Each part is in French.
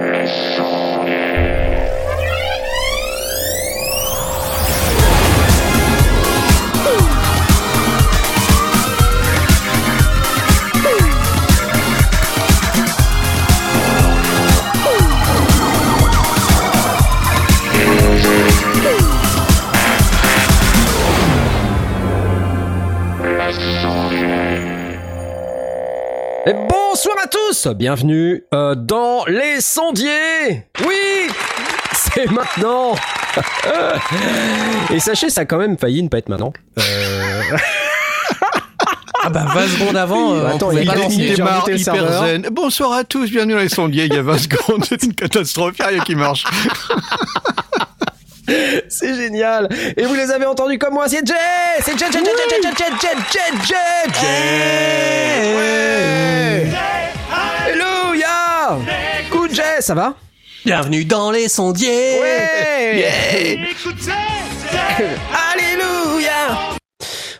Mission. Tous Bienvenue euh, dans Les Sondiers Oui C'est maintenant Et sachez, ça a quand même failli ne pas être maintenant. Euh... Ah bah 20 secondes avant, euh, Attends, on il pas. Il démarre hyper serveur. zen. Bonsoir à tous, bienvenue dans les sondiers. Il y a 20 secondes, c'est une catastrophe, il n'y a rien qui marche. C'est génial Et vous les avez entendus comme moi, c'est Jay C'est Jay, Jay, Jay, Jay, Jay, Jay, Jay, Jay, Jay, Jay Alléluia Coup Jay, ça va? Bienvenue dans les sondiers. Ouais Alléluia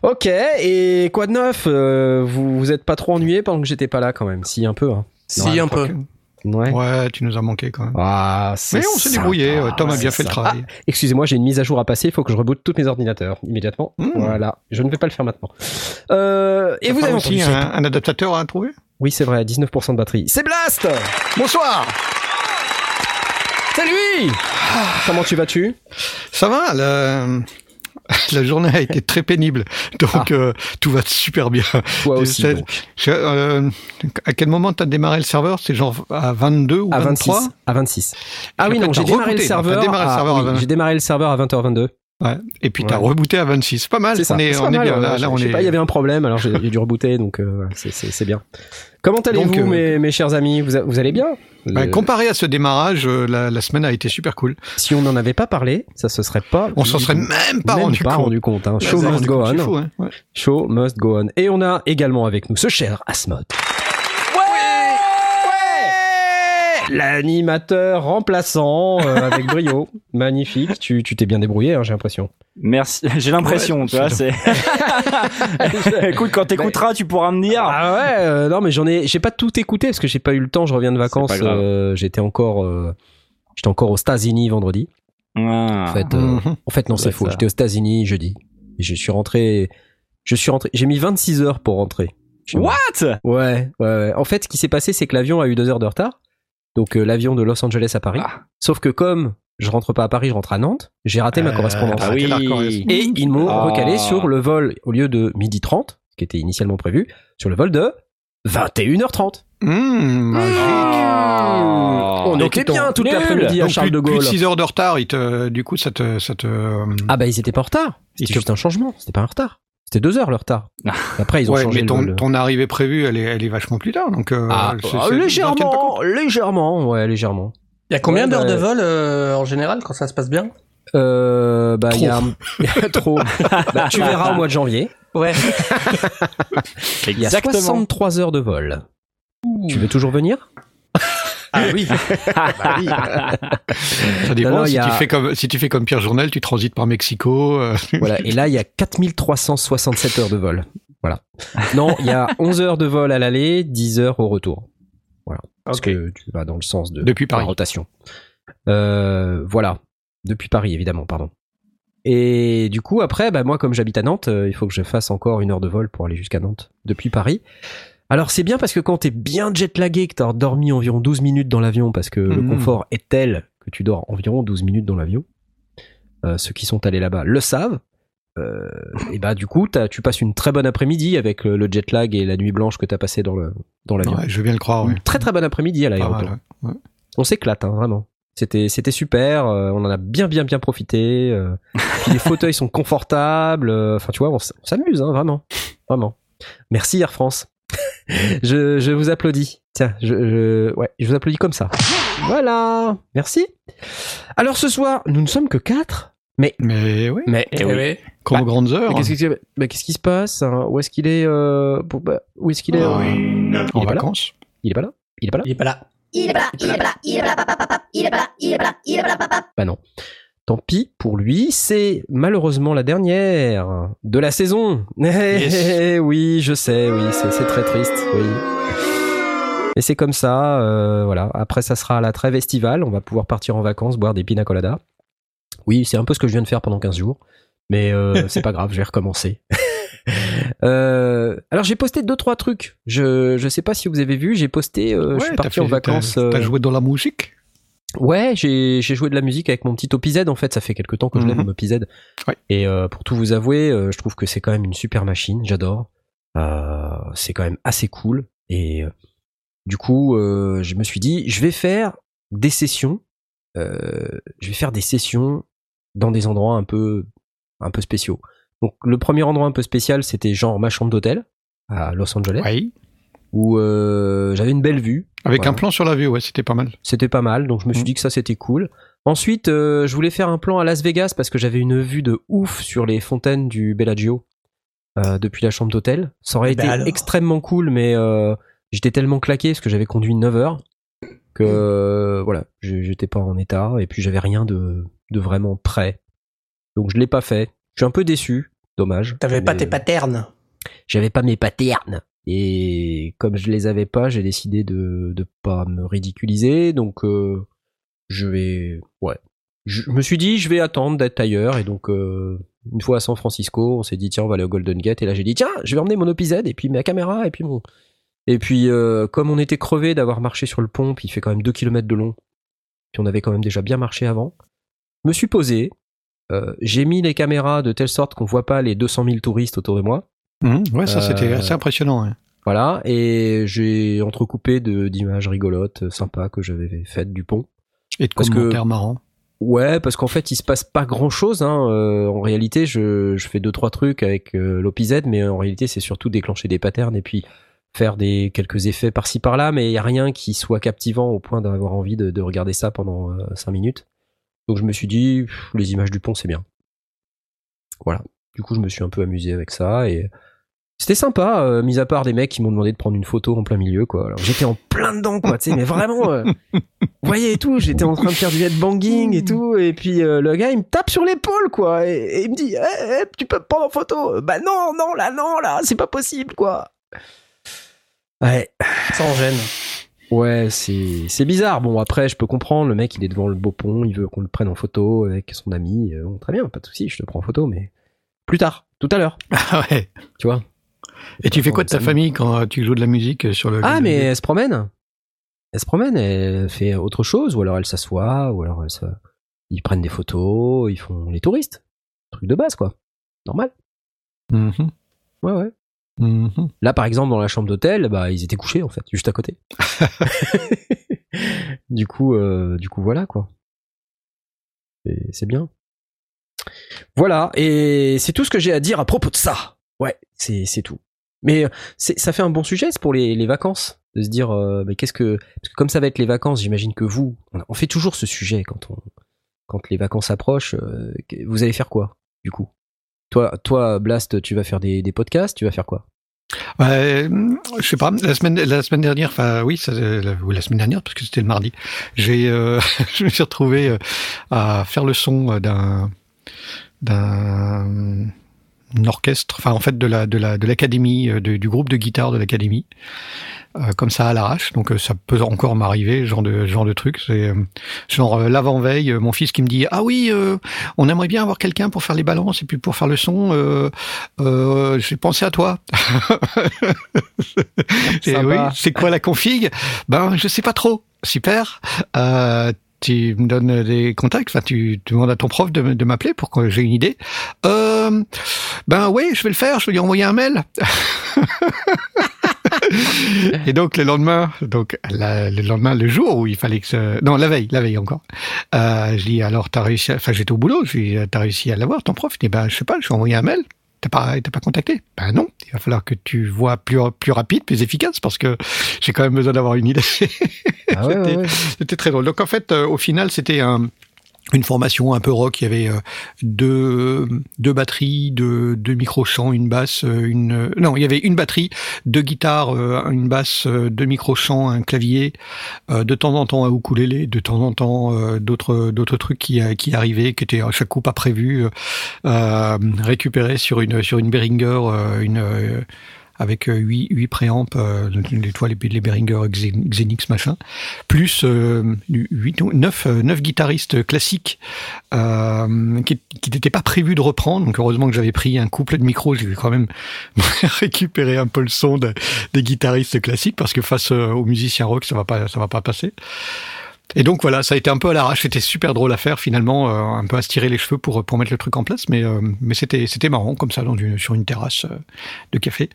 Ok, et quoi de neuf? Euh, Vous vous êtes pas trop ennuyé pendant que j'étais pas là quand même? Si, un peu. Hein. Si Ouais, un peu. que- Ouais. Ouais, tu nous as manqué quand même. Ah, Mais on s'est débrouillé, euh, Tom a bien fait le sympa. travail. Ah, Excusez-moi, j'ai une mise à jour à passer, il faut que je reboote tous mes ordinateurs immédiatement. Mmh. Voilà, je ne vais pas le faire maintenant. Euh, et vous avez aussi entendu un, un adaptateur à trouver? Oui, c'est vrai, 19% de batterie. C'est Blast Bonsoir C'est lui Comment tu vas-tu? Ça va, la... la journée a été très pénible, donc euh, tout va super bien. Toi aussi, C'est- donc. Je- euh, à quel moment t'as démarré le serveur? C'est genre à 22 ou À 23 26. À 26. Ah oui, non, j'ai démarré le rebooté, serveur. t'as démarré le à- serveur à oui, 20. J'ai démarré le serveur à 20h22. Ouais. Et puis t'as Ouais. rebooté à 26. C'est pas mal. C'est ça. On est, on pas est mal, bien. Là, là, on je sais est. pas, il y avait un problème, alors j'ai dû rebooter, donc euh, c'est- bien. Comment allez-vous, euh, mes, mes chers amis? Vous, a- vous allez bien? Bah, comparé à ce démarrage, euh, la, la semaine a été super cool. Si on n'en avait pas parlé, ça se serait pas. On s'en serait même pas même rendu pas compte. rendu compte. Hein. Ouais, Show must go on. fou, hein. Ouais. Show must go on. Et on a également avec nous ce cher Asmod. Ouais, L'animateur remplaçant euh, avec brio. Magnifique. Tu tu t'es bien débrouillé, hein, j'ai l'impression. Merci, j'ai l'impression, Ouais, tu vois, c'est. Écoute, quand t'écouteras, tu pourras me dire. Ah ouais, euh, non mais j'en ai, j'ai pas tout écouté parce que j'ai pas eu le temps. Je reviens de vacances. euh, j'étais encore, euh, j'étais encore aux États-Unis vendredi. Ah. En fait, euh, Mhm. en fait non, c'est faux. J'étais aux États-Unis jeudi. Et je suis rentré, je suis rentré. J'ai mis 26 heures pour rentrer. What? Ouais, ouais, ouais. En fait, ce qui s'est passé, c'est que l'avion a eu deux heures de retard. Donc euh, l'avion de Los Angeles à Paris. Ah. Sauf que comme je rentre pas à Paris, je rentre à Nantes. J'ai raté ma Euh, correspondance. ah oui. correspondance. Et ils m'ont Ah. recalé sur le vol, au lieu de midi 30, ce qui était initialement prévu, sur le vol de 21h30. Mmh, magique. Ah. On Donc, était bien toute l'après-midi à Charles plus, de plus Gaulle. de 6 heures de retard, il te, du coup, ça te, ça te. Ah bah ils étaient pas en retard. Ils C'était te- juste un changement. C'était pas un retard. C'était deux heures le retard. Après ils ont ouais, changé mais le ton, arrivée prévue, elle est, elle est vachement plus tard, donc. euh, Ah, ah, légèrement, légèrement, ouais, légèrement. Il y a combien Ouais, d'heures bah, de vol euh, en général quand ça se passe bien Euh, bah, il y a trop. Bah, tu verras au mois de janvier. Ouais. Il y a Exactement. 63 heures de vol. Tu veux toujours venir? Ah oui. Ça dépend. Non, non, il si, a- tu fais comme, si tu fais comme Pierre Journel, tu transites par Mexico. euh, Voilà. Et là, il y a 4367 heures de vol. Voilà. Non, il y a 11 heures de vol à l'aller, 10 heures au retour. Voilà. Parce que tu vas dans le sens de Depuis la Paris. rotation. Euh, voilà. Depuis Paris, évidemment, pardon. Et du coup, après, bah, moi, comme j'habite à Nantes, euh, il faut que je fasse encore une heure de vol pour aller jusqu'à Nantes depuis Paris. Alors, c'est bien parce que quand t'es bien jet-lagué, que t'as dormi environ 12 minutes dans l'avion, parce que le Mhm. confort est tel que tu dors environ 12 minutes dans l'avion, euh, ceux qui sont allés là-bas le savent. Euh, et bah du coup, tu passes une très bonne après-midi avec le, le jet lag et la nuit blanche que t'as passé dans le dans l'avion. ouais, je veux bien le croire. Ouais. Très très bonne après-midi à l'aéroport. ouais. On s'éclate, hein, vraiment. C'était c'était super. euh, on en a bien bien bien profité. puis les fauteuils sont confortables. Enfin, tu vois, on s'amuse, hein, vraiment, vraiment. Merci Air France. Je, je vous applaudis. Tiens, je, je- ouais, je vous applaudis comme ça. Voilà. Merci. Alors ce soir, nous ne sommes que quatre. Mais Mais oui, mais Eh oui. comme Bah, aux grandes heures. qu'est-ce qui, se passe hein Où est-ce qu'il est euh, pour- bah, Où est-ce qu'il est euh, en il est pas là vacances. Il est pas là Il est pas là Il est pas là. Il est pas là, il est pas là, il est pas là, papa, papa, il est pas là, il est pas là, il est pas là. Bah non. Tant pis pour lui, c'est malheureusement la dernière de la saison. Eh, Yes. oui, je sais, oui, c'est très triste, oui. Mais c'est comme ça, euh, voilà. Après, ça sera la trêve estivale. On va pouvoir partir en vacances, boire des pina coladas. Oui, c'est un peu ce que je viens de faire pendant 15 jours. Mais euh, c'est pas grave, je vais recommencer. Euh, alors j'ai posté deux trois trucs. Je je sais pas si vous avez vu, j'ai posté. euh, je suis parti en vacances. T'as euh, joué dans la musique? Ouais, j'ai joué de la musique avec mon petit OPZ en fait, ça fait quelques temps que je l'ai Mhm. mon OPZ. Ouais. Et euh, pour tout vous avouer, euh, je trouve que c'est quand même une super machine, j'adore. Euh, c'est quand même assez cool et du coup, je me suis dit je vais faire des sessions je vais faire des sessions dans des endroits un peu un peu spéciaux. Donc le premier endroit un peu spécial, c'était genre ma chambre d'hôtel à Los Angeles où j'avais une belle vue Avec Voilà. un plan sur la vue, ouais, c'était pas mal. c'était pas mal, donc je me suis Mm. dit que ça c'était cool. Ensuite, euh, je voulais faire un plan à Las Vegas parce que j'avais une vue de ouf sur les fontaines du Bellagio euh, depuis la chambre d'hôtel. Ça aurait Ben été alors. extrêmement cool, mais euh, j'étais tellement claqué parce que j'avais conduit 9 heures que euh, voilà, je- j'étais pas en état et puis j'avais rien de, de vraiment prêt. Donc je l'ai pas fait. Je suis un peu déçu, dommage. T'avais pas tes paternes. j'avais pas mes paternes. Et comme je les avais pas, j'ai décidé de de pas me ridiculiser. Donc euh, je vais, ouais. Je me suis dit, je vais attendre d'être ailleurs. Et donc euh, une fois à San Francisco, on s'est dit tiens, on va aller au Golden Gate. Et là j'ai dit tiens, je vais emmener mon OPZ et puis ma caméra et puis mon. Et puis euh, comme on était crevé d'avoir marché sur le pont, puis il fait quand même 2 km de long, puis on avait quand même déjà bien marché avant, je me suis posé. euh, j'ai mis les caméras de telle sorte qu'on voit pas les 200 000 touristes autour de moi. Mhm. Ouais, ça c'était Euh, assez impressionnant. ouais. Voilà, et j'ai entrecoupé de- d'images rigolotes, euh, sympas que j'avais faites du pont. Et de parce que- commentaires marrants. Ouais, parce qu'en fait, il se passe pas grand chose. Hein. euh, en réalité, je, je fais deux trois trucs avec euh, l'OPZ, mais en réalité, c'est surtout déclencher des patterns et puis faire des quelques effets par-ci par-là. Mais il y a rien qui soit captivant au point d'avoir envie de, de regarder ça pendant euh, cinq minutes. Donc je me suis dit, pff, les images du pont, c'est bien. Voilà. Du coup, je me suis un peu amusé avec ça et c'était sympa, euh, mis à part des mecs qui m'ont demandé de prendre une photo en plein milieu, quoi. Alors j'étais en plein dedans, quoi, tu sais, mais vraiment, euh, vous voyez et tout, j'étais en train de faire du headbanging et tout, et puis euh, le gars il me tape sur l'épaule, quoi, et, et il me dit, Eh, eh, tu peux me prendre en photo? Bah non, non, là, non, là, c'est pas possible, quoi. Ouais, Sans gêne. ouais, c'est c'est bizarre. Bon, après, je peux comprendre, le mec il est devant le beau pont, il veut qu'on le prenne en photo avec son ami, bon, très bien, pas de souci, je te prends en photo, mais plus tard, tout à l'heure, Ah ouais. tu vois? Et tu fais quoi de ta famille quand tu joues de la musique sur le Ah, mais elle se promène. Elle se promène, elle fait autre chose, ou alors elle s'assoit, ou alors elle se... ils prennent des photos, ils font les touristes. Truc de base, quoi. Normal. Mhm. Ouais, ouais. Mhm. Là, par exemple, dans la chambre d'hôtel, bah, ils étaient couchés, en fait, juste à côté. du coup, euh, du coup, voilà, quoi. C'est bien. Voilà, et c'est tout ce que j'ai à dire à propos de ça. Ouais, c'est tout. Mais euh, ça fait un bon sujet pour les, les vacances, de se dire, euh, mais qu'est-ce que... Parce que comme ça va être les vacances, j'imagine que vous, on- fait toujours ce sujet quand, on, quand les vacances approchent. euh, vous allez faire quoi, du coup? Toi, toi, Blast, tu vas faire des, des podcasts, tu vas faire quoi? Ouais, je sais pas. La semaine, la semaine dernière, enfin oui, la, ou la semaine dernière parce que c'était le mardi. J'ai, je me suis retrouvé à faire le son d'un d'un orchestre, enfin en fait de la de la de l'académie, euh, du groupe de guitare de l'académie, euh, comme ça à l'arrache. Donc euh, ça peut encore m'arriver, genre de genre de truc. C'est euh, genre l'avant veille, mon fils qui me dit ah oui, euh, on aimerait bien avoir quelqu'un pour faire les balances et puis pour faire le son. Euh, euh, J'ai pensé à toi. Oui, c'est quoi la config? Ben, je sais pas trop. Super. Euh, tu me donnes des contacts, enfin tu, tu demandes à ton prof de, m'appeler pour que j'ai une idée. Euh, ben oui, je vais le faire, je vais lui envoyer un mail. Et donc le lendemain, donc la- le lendemain, le jour où il fallait que ce... non la veille, la veille encore. Euh, je dis alors t'as réussi, à... enfin j'étais au boulot, je dis t'as réussi à l'avoir ton prof? Il dit ben je sais pas, je lui ai envoyé un mail. T'as pas, t'as pas contacté Ben non. Il va falloir que tu vois plus plus rapide, plus efficace, parce que j'ai quand même besoin d'avoir une idée. Ah ouais, ouais, ouais. C'était très drôle. Donc en fait, euh, au final, c'était un, une formation un peu rock. Il y avait euh, deux, deux batteries, deux, deux micro-chants, une basse, euh, une... euh, Non, il y avait une batterie, deux guitares, une basse, deux micro-chants, un clavier, de temps en temps un ukulélé, de temps en temps d'autres d'autres trucs qui, qui arrivaient, qui étaient à chaque coup pas prévus, euh, récupérés sur une, sur une Behringer, une... euh, avec euh, huit huit préamps, euh, les toits, les, les Behringer Xen- Xenix machin, plus euh, huit, ou neuf, euh, neuf guitaristes classiques euh, qui n'étaient pas prévus de reprendre. Donc heureusement que j'avais pris un couple de micros, j'ai quand même récupéré un peu le son de- des guitaristes classiques parce que face euh, aux musiciens rock, ça va va pas passer. Et donc voilà, ça a été un peu à l'arrache. C'était super drôle à faire finalement, euh, un peu à se tirer les cheveux pour pour mettre le truc en place, mais euh, mais c'était c'était marrant comme ça dans une, sur une terrasse euh, de café.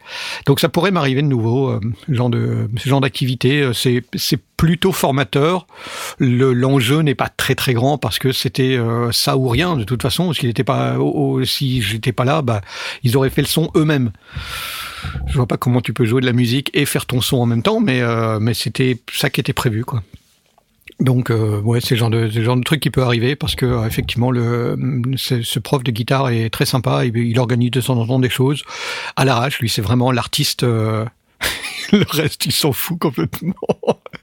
Donc ça pourrait m'arriver de nouveau, euh, genre de ce genre d'activité. euh, C'est c'est plutôt formateur. Le l'enjeu n'est pas très très grand parce que c'était euh, ça ou rien de toute façon. S'il n'était pas au- si j'étais pas là, bah ils auraient fait le son eux-mêmes. Je vois pas comment tu peux jouer de la musique et faire ton son en même temps, mais euh, mais c'était ça qui était prévu quoi. Donc euh, ouais, c'est le genre de genre de truc qui peut arriver parce que euh, effectivement le ce, prof de guitare est très sympa. Il, il organise de temps en temps des choses à l'arrache. Lui, c'est vraiment l'artiste. euh, le reste, il s'en fout complètement.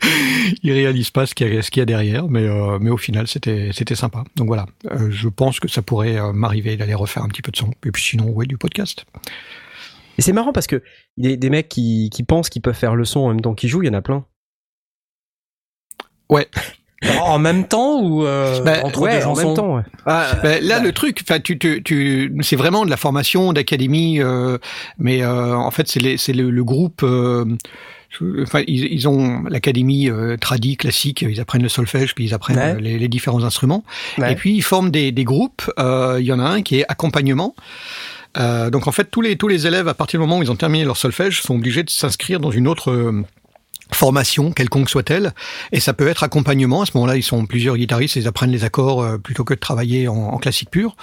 il réalise pas ce qu'il y y a derrière, mais euh, mais au final, c'était sympa. Donc voilà, je pense que ça pourrait m'arriver d'aller refaire un petit peu de son. Et puis sinon, ouais, du podcast. Et c'est marrant parce que des mecs qui, qui pensent qu'ils peuvent faire le son en même temps qu'ils jouent, il y en a plein. En même temps ou euh, Bah, entre ouais, deux en chansons même temps. Ouais. Ah, Ben, là, le truc, enfin, tu, tu, tu, c'est vraiment de la formation d'académie, euh, mais euh, en fait, c'est les- c'est le, le groupe. euh, Enfin, ils, ils ont l'académie euh, tradi classique. Ils apprennent le solfège, puis ils apprennent Ouais. euh, les, les différents instruments. Ouais. Et puis ils forment des, des groupes. Euh, Il y en a un qui est accompagnement. Euh, donc en fait, tous les tous les élèves, à partir du moment où ils ont terminé leur solfège, sont obligés de s'inscrire dans une autre euh, formation, quelconque soit-elle, et ça peut être accompagnement. À ce moment-là, ils sont plusieurs guitaristes, ils apprennent les accords euh, plutôt que de travailler en, en classique pur.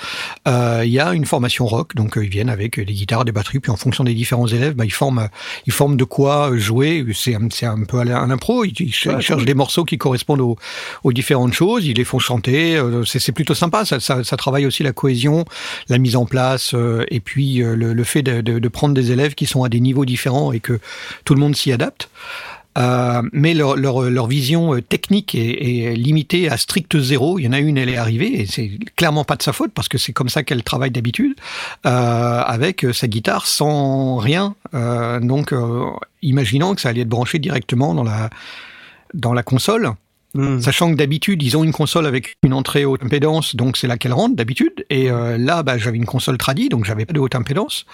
Euh, Il y a une formation rock, donc euh, ils viennent avec des guitares, des batteries, puis en fonction des différents élèves, bah, ils forment, ils forment de quoi jouer. C'est un, c'est un peu à la- un impro. Ils, ils Ouais, cherchent des morceaux qui correspondent aux, aux différentes choses. Ils les font chanter. C'est c'est plutôt sympa. Ça, ça, ça travaille aussi la cohésion, la mise en place, et puis le, le fait de, de, de prendre des élèves qui sont à des niveaux différents et que tout le monde s'y adapte. Euh, mais leur, leur, leur vision euh, technique est, est limitée à strict zéro. Il y en a une, elle est arrivée, et c'est clairement pas de sa faute, parce que c'est comme ça qu'elle travaille d'habitude, euh, avec euh, sa guitare sans rien. Euh, donc, euh, imaginant que ça allait être branché directement dans la, dans la console. Hmm. Sachant que d'habitude, ils ont une console avec une entrée haute impédance, donc c'est là qu'elle rentre d'habitude. Et euh, là, bah, j'avais une console tradie, donc j'avais pas de haute impédance.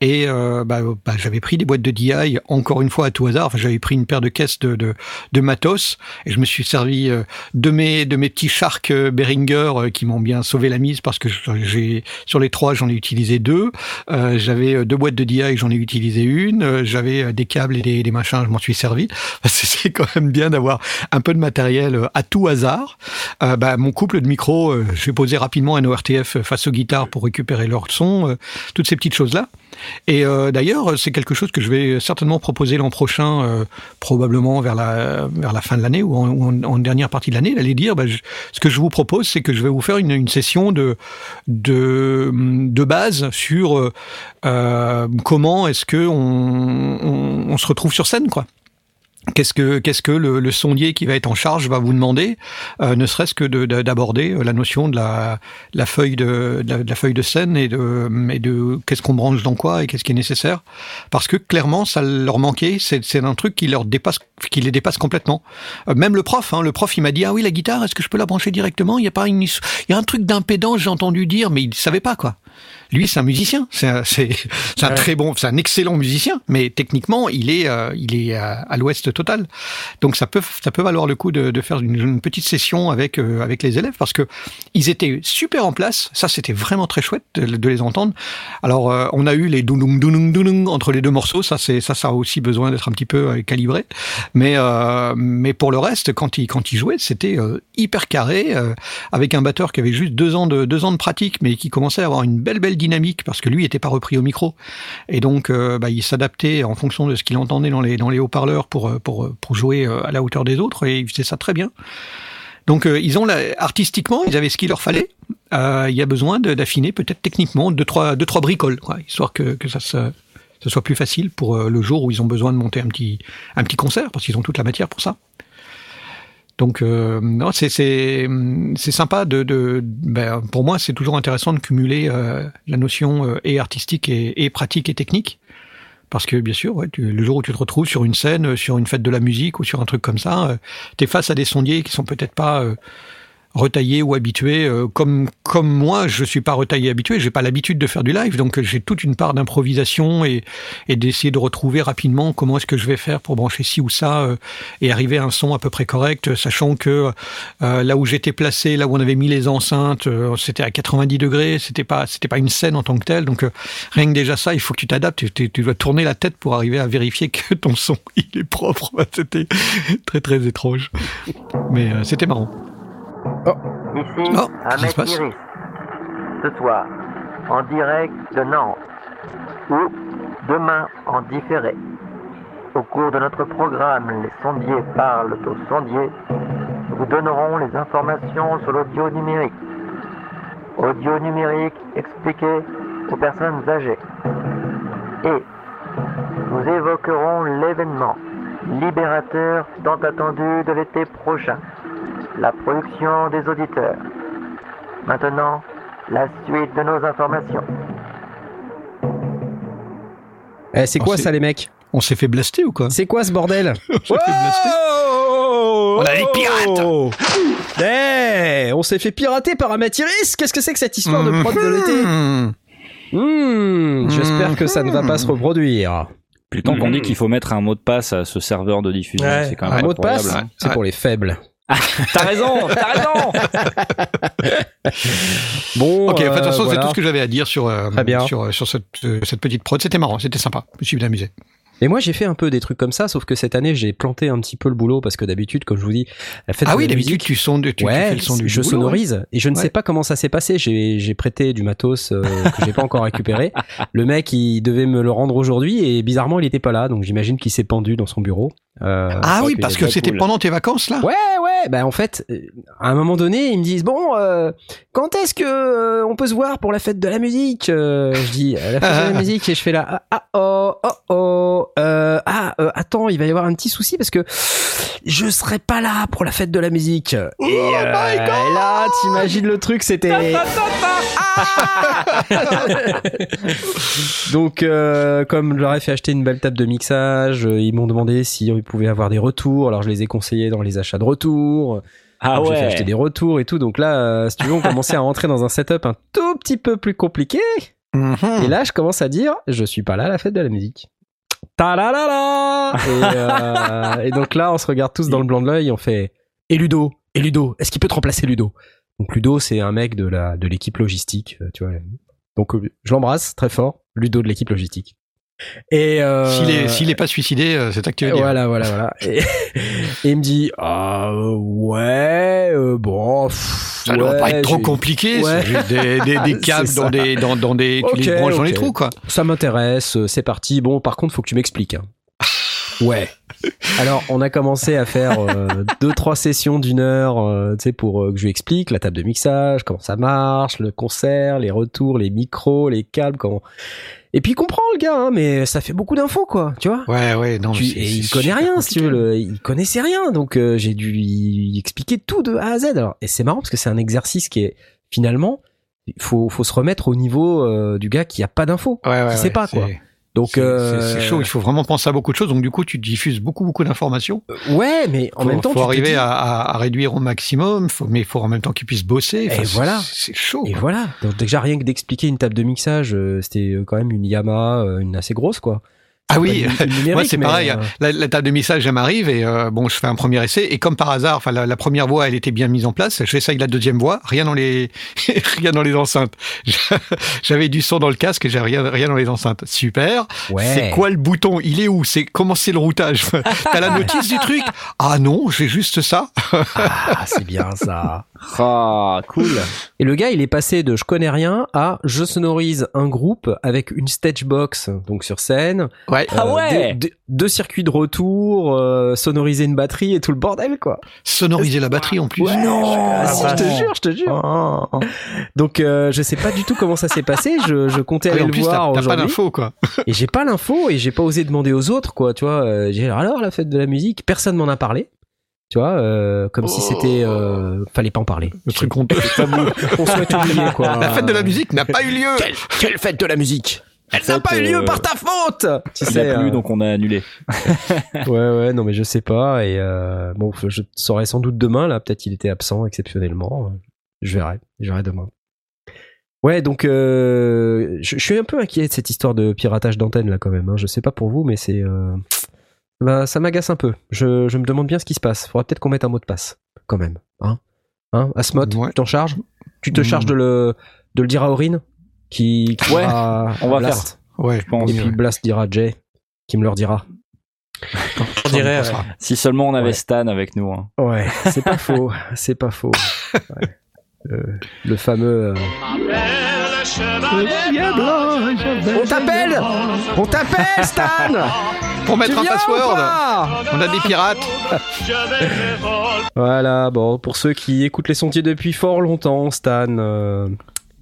Et euh, bah, bah, j'avais pris des boîtes de DI, encore une fois à tout hasard. Enfin, j'avais pris une paire de caisses de, de, matos, et je me suis servi euh, de mes de mes petits Shark euh, Behringer qui m'ont bien sauvé la mise parce que j'ai sur les trois, j'en ai utilisé deux. J'avais deux boîtes de DI, j'en ai utilisé une. J'avais des câbles et des, des machins, je m'en suis servi. C'est quand même bien d'avoir un peu de matériel euh, à tout hasard. Euh, bah, mon couple de micros, euh, j'ai posé rapidement un ORTF face aux guitares pour récupérer leur son, euh, toutes ces petites choses-là. Et d'ailleurs, c'est quelque chose que je vais certainement proposer l'an prochain, probablement vers la, fin de l'année ou en, dernière partie de l'année, d'aller dire, bah, ce que je vous propose, c'est que je vais vous faire une, session de, base sur comment est-ce que on se retrouve sur scène, quoi. Qu'est-ce que qu'est-ce que le, le sondier qui va être en charge va vous demander, euh, ne serait-ce que de- de- d'aborder euh, la notion de la, la feuille de, de la, feuille de scène et de de qu'est-ce qu'on branche dans quoi et qu'est-ce qui est nécessaire, parce que clairement ça leur manquait. C'est un truc qui leur dépasse, qui les dépasse complètement. Euh, même le prof, hein, le prof, il m'a dit ah oui la guitare, est-ce que je peux la brancher directement? Il y a pas une, il y a un truc d'impédance, j'ai entendu dire, mais il savait pas quoi. Lui, c'est un musicien, c'est un, c'est, c'est un très bon, c'est un excellent musicien, mais techniquement, il est, euh, il est à, à l'ouest total. Donc ça peut, ça peut valoir le coup de, de faire une, une petite session avec euh, avec les élèves parce que ils étaient super en place. Ça, c'était vraiment très chouette de, de les entendre. Alors, euh, on a eu les dounoung dounoung dounoung entre les deux morceaux. Ça, c'est ça, ça a aussi besoin d'être un petit peu euh, calibré. Mais euh, mais pour le reste, quand ils quand ils jouaient, c'était euh, hyper carré euh, avec un batteur qui avait juste deux ans de deux ans de pratique, mais qui commençait à avoir une belle belle dynamique parce que lui était pas repris au micro et donc euh, bah, il s'adaptait en fonction de ce qu'il entendait dans les haut-parleurs pour euh, pour jouer euh, à la hauteur des autres et il faisait ça très bien. Donc euh, ils ont artistiquement ils avaient ce qu'il leur fallait. Euh, il y a besoin d'affiner peut-être techniquement deux trois deux trois bricoles histoire que ça soit plus facile pour euh, le jour où ils ont besoin de monter un petit un petit concert parce qu'ils ont toute la matière pour ça. Donc euh, non, c'est c'est sympa de, de ben, pour moi c'est toujours intéressant de cumuler euh, la notion euh, et artistique et, et pratique et technique. Parce que bien sûr, ouais, tu- le jour où tu te retrouves sur une scène, euh, sur une fête de la musique ou sur un truc comme ça, euh, t'es face à des sondiers qui sont peut-être pas retaillés ou habitués. euh, comme comme moi, je suis pas retaillé habitué. J'ai pas l'habitude de faire du live, donc euh, j'ai toute une part d'improvisation et d'essayer de retrouver rapidement comment est-ce que je vais faire pour brancher ci ou ça euh, et arriver à un son à peu près correct, sachant que là où j'étais placé, là où on avait mis les enceintes, c'était à 90 degrés, c'était pas c'était pas une scène en tant que telle. Donc rien que déjà ça, il faut que tu t'adaptes. Tu, tu- dois tourner la tête pour arriver à vérifier que ton son il est propre. C'était très très étrange, mais c'était marrant. Ici, Oh, qu'est-ce qui Ahmed Iris. Ce soir, en direct de Nantes. Ou demain en différé. Au cours de notre programme Les sondiers parlent aux sondiers, nous vous donnerons les informations sur l'audio numérique. Audio numérique expliqué aux personnes âgées. Et nous évoquerons l'événement libérateur tant attendu de l'été prochain la production des auditeurs. Maintenant, la suite de nos informations. Eh, c'est Oh, quoi ça, les mecs On s'est fait blaster ou quoi C'est quoi ce bordel On s'est fait blaster. On a les pirates Eh, on s'est fait pirater par Amathiris Qu'est-ce que c'est que cette histoire de prod de l'été Mmh. Hmm, J'espère que ça ne va pas se reproduire. Le temps qu'on dit qu'il faut mettre un mot de passe à ce serveur de diffusion, Ouais. c'est quand Un même mot de passe, hein. c'est pour les faibles. T'as raison, t'as raison. Bon, Ok, de toute euh, façon, voilà. c'est tout ce que j'avais à dire sur, euh, sur, euh, sur cette, euh, cette petite prod. C'était marrant, c'était sympa. Je me suis bien amusé. Et moi, j'ai fait un peu des trucs comme ça, sauf que cette année, j'ai planté un petit peu le boulot parce que d'habitude, comme je vous dis, la fête Ah de oui, la d'habitude, tu, sondes, tu, tu ouais, fais le son du je boulot, sonorise et je ne Ouais. sais pas comment ça s'est passé. J'ai j'ai prêté du matos euh, que j'ai pas encore récupéré. Le mec, il devait me le rendre aujourd'hui et bizarrement, il était pas là, donc j'imagine qu'il s'est pendu dans son bureau. Euh, Ah oui, parce que c'était cool. pendant tes vacances, là? Ouais, ouais. Bah en fait, euh, à un moment donné, ils me disent bon, euh, quand est-ce que euh, on peut se voir pour la fête de la musique? Euh, Je dis la fête de la musique et je fais là ah, ah, oh oh oh euh, ah euh, attends, il va y avoir un petit souci parce que je serai pas là pour la fête de la musique. Et, Oh my euh, et là, t'imagines le truc, c'était donc euh, comme je leur ai fait acheter une belle table de mixage, euh, ils m'ont demandé si ils pouvaient avoir des retours. Alors je les ai conseillés dans les achats de retours. Ah Donc, J'ai fait ouais. acheter des retours et tout. Donc là, euh, si tu veux, on commençait à rentrer dans un setup un tout petit peu plus compliqué. Mhm. Et là, je commence à dire, je suis pas là à la fête de la musique. Ta la la la et, euh, et donc là, on se regarde tous dans le blanc de l'œil. On fait et Ludo, et Ludo, est-ce qu'il peut te remplacer Ludo? Donc Ludo, c'est un mec de la de l'équipe logistique, euh, tu vois. Donc euh, je l'embrasse très fort, Ludo de l'équipe logistique. Et euh, S'il est, s'il est pas suicidé, euh, c'est actuel. voilà, voilà, voilà. Et, et il me dit, ah ouais, euh, bon, pff, Ça doit ouais, pas être trop compliqué. Ouais. C'est juste des, des, des câbles dans des, dans, dans des, tu les branches dans les trous, quoi. Ça m'intéresse, c'est parti. Bon, par contre, faut que tu m'expliques. hein. Ouais. Alors, on a commencé à faire euh, deux, trois sessions d'une heure, euh, tu sais, pour euh, que je lui explique la table de mixage, comment ça marche, le concert, les retours, les micros, les câbles, comment. Et puis il comprend le gars, hein, mais ça fait beaucoup d'infos, quoi, tu vois. Ouais, ouais, non. Tu- et il connaît rien, si tu veux. Le, il connaissait rien, donc euh, j'ai dû lui expliquer tout de A à Z. Alors, et c'est marrant parce que c'est un exercice qui est finalement, il faut, faut se remettre au niveau euh, du gars qui a pas d'infos. Ouais, ouais, qui sait ouais, pas, quoi. Donc, c'est- euh, c'est chaud. Il faut vraiment penser à beaucoup de choses. Donc, du coup, tu diffuses beaucoup, beaucoup d'informations. ouais, mais en faut, même temps, faut tu arriver dis- à, à, à réduire au maximum. Faut, mais il faut en même temps qu'ils puissent bosser. Enfin, Et voilà. C'est chaud. Et quoi. voilà. Donc déjà rien que d'expliquer une table de mixage, euh, c'était euh, quand même une Yamaha, euh, une assez grosse, quoi. Ah oui, moi c'est pareil. euh, La, la table de mixage, elle m'arrive et euh, bon, je fais un premier essai et comme par hasard, enfin la, la première voix, elle était bien mise en place. J'essaye la deuxième voix, rien dans les, rien dans les enceintes. J'avais du son dans le casque et j'ai rien, rien dans les enceintes. Super. ouais. C'est quoi le bouton? Il est où? C'est comment c'est le routage? T'as la notice du truc? Ah non, j'ai juste ça. Ah, c'est bien ça. Ah, cool. Et le gars, il est passé de je connais rien à je sonorise un groupe avec une stage box, donc sur scène. Ouais. Ah ouais deux, deux- deux circuits de retour, euh, sonoriser une batterie et tout le bordel, quoi. Sonoriser la batterie en plus. non, Ah, si, je te jure, je te jure. Oh. Donc, euh, je sais pas du tout comment ça s'est passé. Je, je comptais Ah aller en le plus, voir t'as t'as pas aujourd'hui. d'infos quoi. Et j'ai pas l'info et j'ai pas osé demander aux autres, quoi. Tu vois, euh, j'ai alors la fête de la musique, personne m'en a parlé. Tu vois, euh, comme si c'était, euh, fallait pas en parler. Le truc honteux. On souhaite oublier, quoi. La fête de la musique n'a pas eu lieu. Quelle, quelle fête de la musique Elle n'a pas eu lieu euh, par ta faute Tu Il sais, a plu, euh, donc on a annulé. Ouais, ouais, non, mais je sais pas. Et euh, bon, je saurai sans doute demain. Là, peut-être il était absent exceptionnellement. Je verrai. Je verrai demain. Ouais, donc euh, je, je suis un peu inquiet de cette histoire de piratage d'antenne là quand même. Hein. Je sais pas pour vous, mais c'est bah, ça m'agace un peu. Je, je me demande bien ce qui se passe. Faudra peut-être qu'on mette un mot de passe quand même. Hein, hein Asmod, Ouais. tu t'en charges? Tu te Mm. charges de le de le dire à Aurine qui, qui Ouais, on va Blast. Ouais, Je pense. Et puis Blast dira à Jay qui me leur dira. On dirait. ouais. Si seulement on avait Ouais. Stan avec nous. hein. Ouais, c'est pas faux, c'est pas faux. Ouais. Euh, le fameux. euh, On t'appelle On t'appelle, Stan Pour mettre un password, pas on a des pirates. Voilà, bon, pour ceux qui écoutent les sentiers depuis fort longtemps, Stan euh,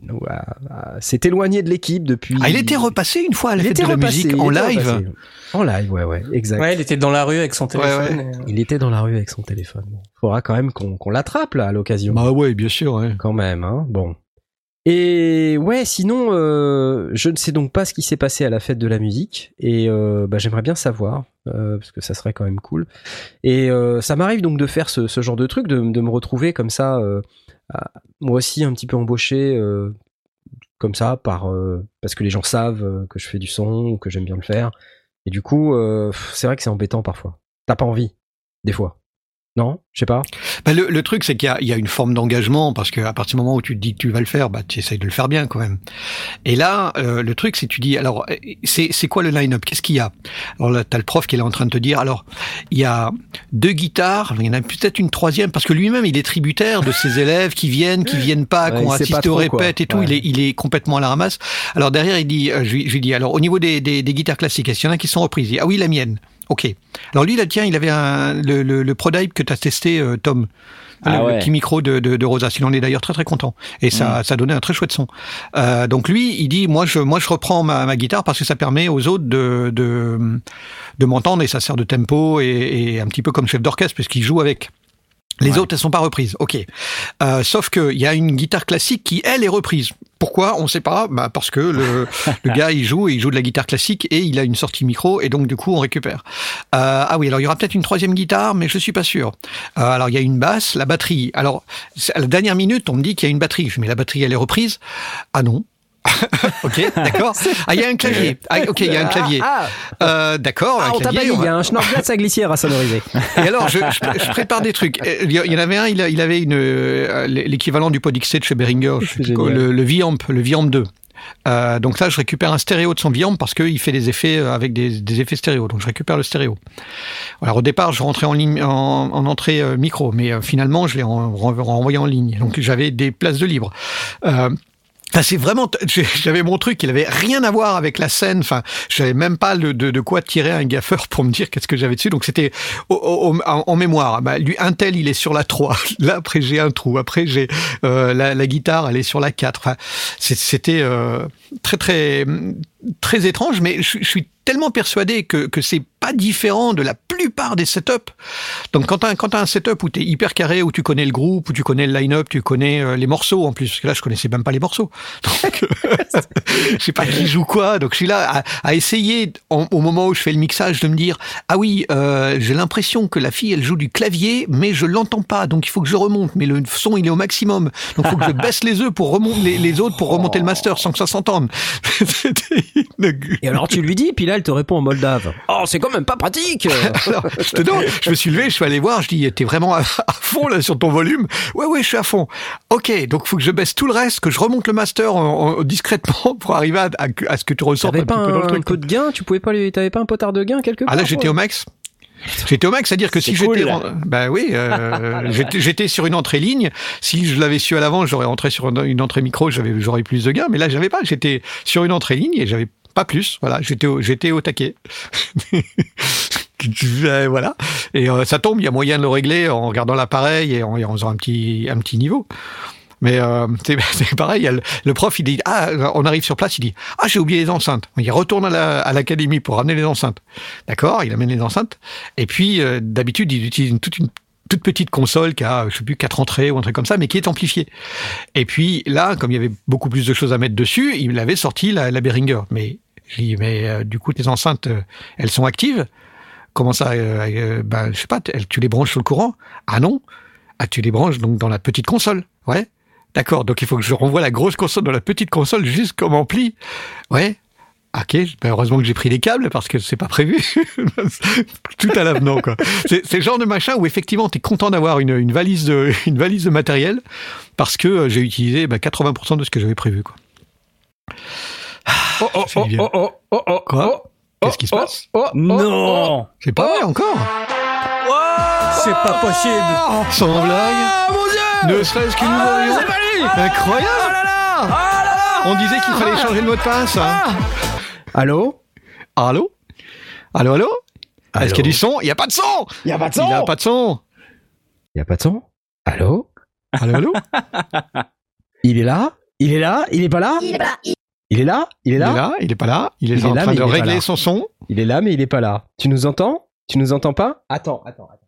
ouais, euh, s'est éloigné de l'équipe depuis. Ah, il était repassé une fois à la Il fête était de la repassé, musique en live. repassé. En live, ouais, ouais, exact. Ouais, il était dans la rue avec son téléphone. ouais. et, euh, Il était dans la rue avec son téléphone. Faudra quand même qu'on qu'on l'attrape là à l'occasion. Bah ouais, bien sûr. Ouais. quand même, hein. Bon. Et ouais, sinon, euh, je ne sais donc pas ce qui s'est passé à la fête de la musique, et euh, bah, j'aimerais bien savoir, euh, parce que ça serait quand même cool. Et euh, ça m'arrive donc de faire ce, genre de truc, de, me retrouver comme ça, euh, à- moi aussi un petit peu embauché, comme ça, par parce que les gens savent que je fais du son ou que j'aime bien le faire. Et du coup, c'est vrai que c'est embêtant parfois. T'as pas envie, des fois. Non, je sais pas. Bah, le, le truc, c'est qu'il y a, il y a une forme d'engagement parce qu'à partir du moment où tu te dis que tu vas le faire, bah, tu essayes de le faire bien quand même. Et là, euh, le truc, c'est que tu dis, alors, euh, c'est, c'est quoi le line-up? Qu'est-ce qu'il y a? Alors là, t'as le prof qui est là en train de te dire, alors, il y a deux guitares, il y en a peut-être une troisième parce que lui-même, il est tributaire de ses élèves qui viennent, qui viennent pas, Ouais, qui ont assisté au trop, quoi. répète et tout. Ouais. Il est, il est complètement à la ramasse. Alors derrière, il dit, euh, je, lui, je lui dis, alors au niveau des, des, des guitares classiques, est-ce qu'il y en a qui sont reprises? Il dit, Ah oui, la mienne. Ok. Alors lui, là, tiens, il avait un, le, le, le Prodype que tu as testé, euh, Tom. Ah le, petit micro de, de, de Rosas. Il en est d'ailleurs très très content. Et ça, Mm. ça donnait un très chouette son. Euh, donc lui, il dit, moi je, moi je reprends ma, ma guitare parce que ça permet aux autres de, de, de m'entendre et ça sert de tempo et, et un petit peu comme chef d'orchestre puisqu'il joue avec. Les Ouais. autres, elles sont pas reprises. Ok. Euh, sauf qu'il y a une guitare classique qui, elle, est reprise. Pourquoi? On sait pas. Bah parce que le, le gars, il joue, et il joue de la guitare classique et il a une sortie micro et donc du coup, on récupère. Euh, ah oui, alors il y aura peut-être une troisième guitare, mais je suis pas sûr. Euh, alors il y a une basse, la batterie. Alors à la dernière minute, on me dit qu'il y a une batterie. Je dis, mais la batterie, elle est reprise? Ah non. ok, d'accord. Ah, il y a un clavier. Ah, ok, il y a un clavier. Ah, Euh, d'accord, ah, on t'a pas dit, il y a un Schnorglatz à glissière à sonoriser. et alors, je, je, je prépare des trucs. Euh, Il y en avait un, il, avait une euh, l'équivalent du Pod XC de chez Behringer, le, le Viamp, le Viamp 2. Euh, donc là, je récupère un stéréo de son Viamp parce qu'il fait des effets avec des, des effets stéréo. Donc je récupère le stéréo. Alors au départ, je rentrais en, ligne, en, en entrée micro, mais finalement, je l'ai en- ren- renvoyé en ligne. Donc j'avais des places de libre. Euh, Enfin, c'est vraiment, j'avais mon truc, il avait rien à voir avec la scène. Enfin, j'avais même pas le, de, quoi tirer un gaffeur pour me dire qu'est-ce que j'avais dessus. Donc c'était en, en mémoire. Bah, lui, un tel, il est sur la 3. Là, après, j'ai un trou. Après, j'ai euh, la, la guitare, elle est sur la 4. Enfin, c'était euh, très, très, très étrange, mais je, suis tellement persuadé que, que c'est pas différent de la plupart des setups. Donc quand t'as quand t'as un setup où t'es hyper carré, où tu connais le groupe, où tu connais le line-up, tu connais euh, les morceaux en plus. Parce que là, je connaissais même pas les morceaux. Donc, je sais pas qui joue quoi. Donc je suis là à, à essayer au moment où je fais le mixage de me dire ah oui, euh, j'ai l'impression que la fille elle joue du clavier, mais je l'entends pas. Donc il faut que je remonte. Mais le son il est au maximum. Donc il faut que je baisse les œufs pour remonter les, les autres pour remonter le master sans que ça s'entende. Et alors tu lui dis, puis là elle te répond en moldave. Oh, c'est quand même pas pratique Alors, je te donne, je me suis levé, je suis allé voir, je dis, t'es vraiment à, à fond là sur ton volume? Ouais, ouais, je suis à fond. Ok, donc faut que je baisse tout le reste, que je remonte le master en- en- discrètement pour arriver à, à- à ce que tu ressortes un T'avais petit pas peu dans le un, truc. peu de gain? Tu pouvais pas. T'avais pas un potard de gain quelque part Ah là, j'étais au max. J'étais au max, c'est-à-dire que si cool, j'étais, bah oui, euh, j'étais- sur une entrée ligne. Si je l'avais su à l'avant, j'aurais entré sur une, entrée micro, j'avais, j'aurais eu plus de gains. Mais là, j'avais pas. J'étais sur une entrée ligne et j'avais pas plus. Voilà, j'étais, au, j'étais au taquet. Euh, voilà. Et euh, ça tombe, il y a moyen de le régler en regardant l'appareil et en, et en faisant un petit, un petit niveau. Mais euh, c'est pareil, le, prof il dit ah on arrive sur place il dit ah j'ai oublié les enceintes. Il retourne à la- à l'académie pour ramener les enceintes. D'accord il amène les enceintes. Et puis euh, d'habitude il utilise une, toute une toute petite console qui a je sais plus quatre entrées ou un truc comme ça mais qui est amplifiée. Et puis là comme il y avait beaucoup plus de choses à mettre dessus il avait sorti la, la Behringer. Mais Je dis mais euh, du coup tes enceintes, euh, elles sont actives? Comment ça euh, Ben je sais pas, tu les branches sur le courant? Ah non. Ah tu les branches donc dans la petite console. Ouais. D'accord. Donc il faut que je renvoie la grosse console dans la petite console juste comme ampli. Ouais. Ok, ben heureusement que j'ai pris les câbles parce que c'est pas prévu. Tout à l'avenant, quoi. C'est le genre de machin où effectivement t'es content d'avoir une, une valise de une valise de matériel parce que euh, j'ai utilisé ben, 80% de ce que j'avais prévu, quoi. Oh, oh, Ça fait oh, du bien. oh, oh, oh, oh, Quoi oh, Qu'est-ce qui se oh, passe oh, Non C'est pas vrai encore. C'est pas possible. Sans blague. Ne serait-ce qu'une nouvelle. Incroyable. On disait qu'il fallait changer de mot de passe. hein. Allô Allô Allô, allô Allô Est-ce qu'il y a du son Il n'y a pas de son Il y a pas de Il n'y a pas de son Il y a pas de son Allô Allô, allô Il est là Il est là Il est pas là Il est pas là, il Il est là Il est Il est là là, il est pas là, il est, Il est en là, train mais de il est pas régler là. son son. Il est là, mais il est pas là. Tu nous entends Tu nous entends pas Attends, attends, attends.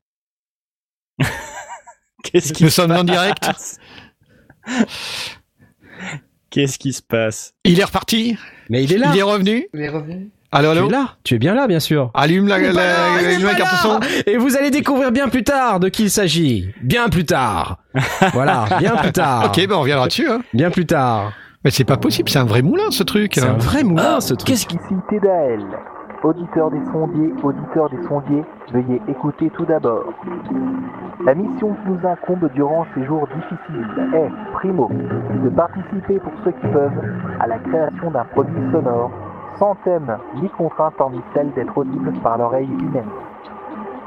Qu'est-ce qui Nous se sommes en direct. Qu'est-ce qui se passe Il est reparti, Mais il est là il est revenu. Il est revenu. Allô, Tu allô es là Tu es bien là, bien sûr. Allume la, la, la- allume la carte son. Et vous allez découvrir bien plus tard de qui il s'agit. Bien plus tard. Voilà, bien plus tard. Ok, ben on reviendra dessus. Hein. Bien plus tard. Mais c'est pas possible, c'est un vrai moulin ce truc. C'est un hein. vrai moulin, ce truc. Qu'est-ce qui... Ici Tédaël, auditeur des sondiers, auditeur des sondiers, veuillez écouter tout d'abord. La mission qui nous incombe durant ces jours difficiles est, primo, de participer pour ceux qui peuvent à la création d'un produit sonore, sans thème ni contrainte hormis celle d'être audible par l'oreille humaine.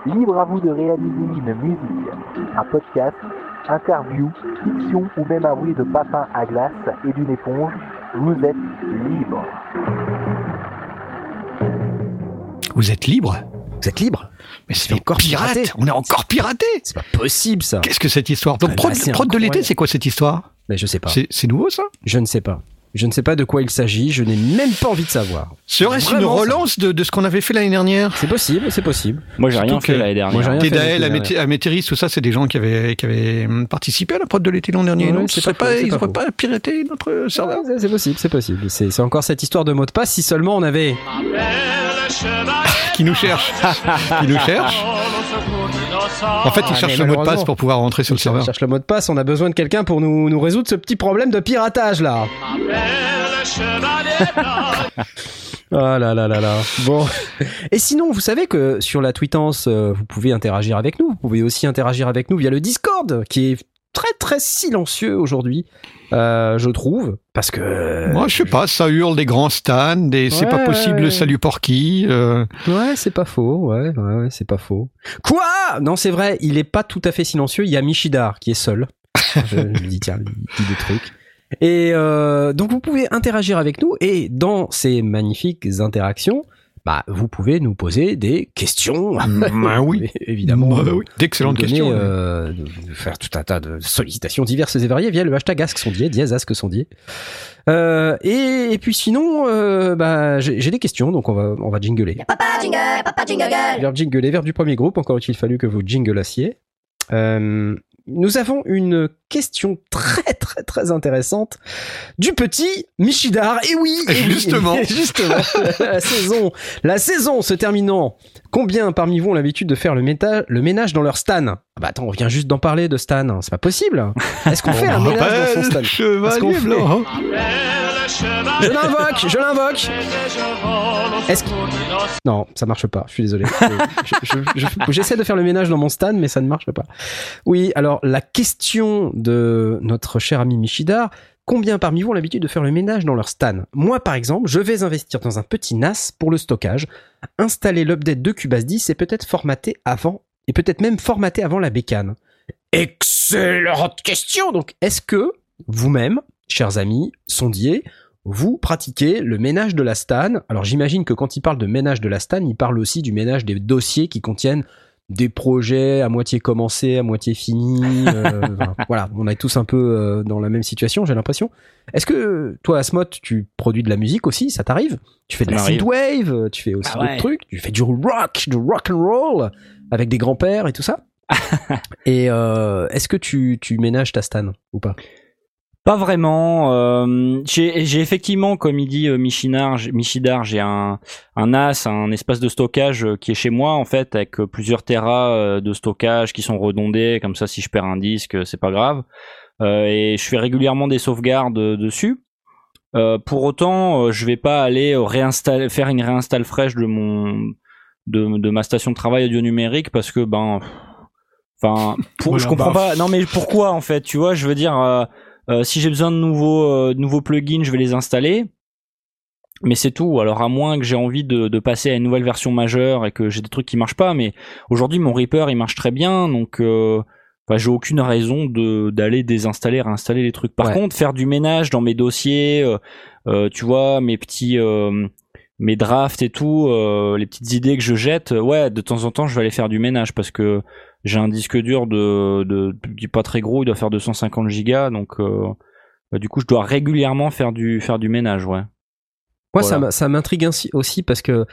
Libre à vous de réaliser une musique, un podcast, interview, fiction ou même un bruit de papin à glace et d'une éponge, vous êtes libre. Vous êtes libre? Vous êtes libre Mais c'est encore encore pirate. piraté. On est encore piraté. C'est pas possible, ça. Qu'est-ce que cette histoire Donc Ah, prod, bah, prod de l'été, c'est quoi cette histoire Mais je sais pas. C'est nouveau ça Je ne sais pas. Je ne sais pas de quoi il s'agit. Je n'ai même pas envie de savoir. Serait-ce une relance de, de ce qu'on avait fait l'année dernière C'est possible, c'est possible. Moi, j'ai rien fait l'année dernière. Moi, j'ai rien fait Tédaël, l'année Amété- Amétéris, tout ça, c'est des gens qui avaient, qui avaient hum, participé à la prod de l'été l'an dernier. Ouais, serait pas pas, ils pas n'auraient faux. pas piraté notre serveur Ouais, c'est possible, c'est possible. C'est c'est encore cette histoire de mot de passe. Si seulement on avait. Qui nous cherche Qui nous cherche En fait, ils Ah, cherchent mais le mot de passe pour pouvoir rentrer sur le serveur. cherche le mot de passe. On a besoin de quelqu'un pour nous, nous résoudre ce petit problème de piratage là. Oh là là là là. Bon. Et sinon, vous savez que sur la tweetance, euh, vous pouvez interagir avec nous. Vous pouvez aussi interagir avec nous via le Discord, qui est très très silencieux aujourd'hui, euh, je trouve, parce que. Moi, je sais pas, ça hurle des grands stands, des c'est pas possible, ouais. salut Porky. euh, Ouais, c'est pas faux. Ouais, ouais, c'est pas faux. Quoi? Non, c'est vrai. Il est pas tout à fait silencieux. Il y a Michidar qui est seul. je, lui dis tiens, il dit des trucs. Et euh, donc vous pouvez interagir avec nous et dans ces magnifiques interactions, bah vous pouvez nous poser des questions. bah oui. évidemment. Bah oui. D'excellentes questions. euh, de- de faire tout un tas de sollicitations diverses et variées via le hashtag AskSondier, dièse AskSondier. Euh, et, et puis sinon, euh, bah, j'ai des questions, donc on va, on va jingler. Papa jingle, papa jingle. Verbe jingler, verbe du premier groupe, encore il fallu que vous jinglassiez. Euh, nous avons une question très très très intéressante du petit Michidar. Et oui, et Justement. et justement, la saison, la saison se terminant. Combien parmi vous ont l'habitude de faire le, méta- le ménage dans leur stan? Ah Bah attends, on vient juste d'en parler de stan, c'est pas possible. Est-ce qu'on fait un ménage dans son stan? Je l'invoque, je l'invoque. Est-ce que... Non, ça marche pas. Je suis désolé. Je- je- je- J'essaie de faire le ménage dans mon stand, mais ça ne marche pas. Oui, alors la question de notre cher ami Michidar. Combien parmi vous ont l'habitude de faire le ménage dans leur stan Moi, par exemple, je vais investir dans un petit NAS pour le stockage, installer l'update de Cubase 10 et peut-être formater avant, et peut-être même formater avant la bécane. Excellente question Donc, est-ce que vous-même, chers amis, sondiers, vous pratiquez le ménage de la stan. Alors j'imagine que quand il parle de ménage de la stan, il parle aussi du ménage des dossiers qui contiennent des projets à moitié commencés, à moitié finis. euh, voilà, on est tous un peu euh, dans la même situation, j'ai l'impression. Est-ce que toi, Asmot, tu produis de la musique aussi? Ça t'arrive? Tu fais de Ça la synthwave, tu fais aussi Ah d'autres trucs, tu fais du rock, du rock and roll avec des grands-pères et tout ça? et euh, est-ce que tu, tu ménages ta stan ou pas? Pas vraiment. euh, j'ai effectivement, comme il dit euh, Michidar, j'ai- un, un NAS, un espace de stockage euh, qui est chez moi en fait, avec plusieurs terras de stockage qui sont redondés. Comme ça, si je perds un disque, c'est pas grave. Euh, et je fais régulièrement des sauvegardes dessus. Euh, pour autant, je vais pas aller réinstaller, faire une réinstalle fraîche de mon de, de ma station de travail audio numérique parce que ben, enfin, pour, Voilà, je comprends bah, pas. Non, mais pourquoi en fait Tu vois, je veux dire. Euh, si j'ai besoin de nouveaux, euh, de nouveaux plugins, je vais les installer. Mais c'est tout. Alors à moins que j'ai envie de, de passer à une nouvelle version majeure et que j'ai des trucs qui marchent pas. Mais aujourd'hui mon Reaper il marche très bien, donc euh, enfin, j'ai aucune raison de d'aller désinstaller, réinstaller les trucs. Par Ouais. contre, faire du ménage dans mes dossiers, euh, euh, tu vois, mes petits, mes drafts et tout, les petites idées que je jette, ouais, de temps en temps je vais aller faire du ménage parce que j'ai un disque dur de, de, pas très gros, il doit faire 250 gigas, donc euh, bah, du coup je dois régulièrement faire du faire du ménage, ouais. Moi, ça Voilà. ça m'intrigue aussi parce que,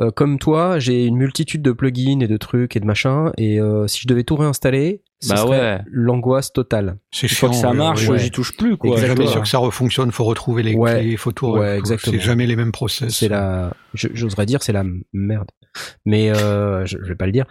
euh, comme toi, j'ai une multitude de plugins et de trucs et de machins. Et euh, si je devais tout réinstaller, ce Bah serait ouais. l'angoisse totale. C'est Une fois que ça marche, ouais. j'y touche plus quoi. Jamais sûr que ça refonctionne, faut retrouver les Ouais. clés, faut tout. Ouais. C'est jamais les mêmes process. C'est la, j'oserais dire, c'est la merde. Mais euh, je, je vais pas le dire.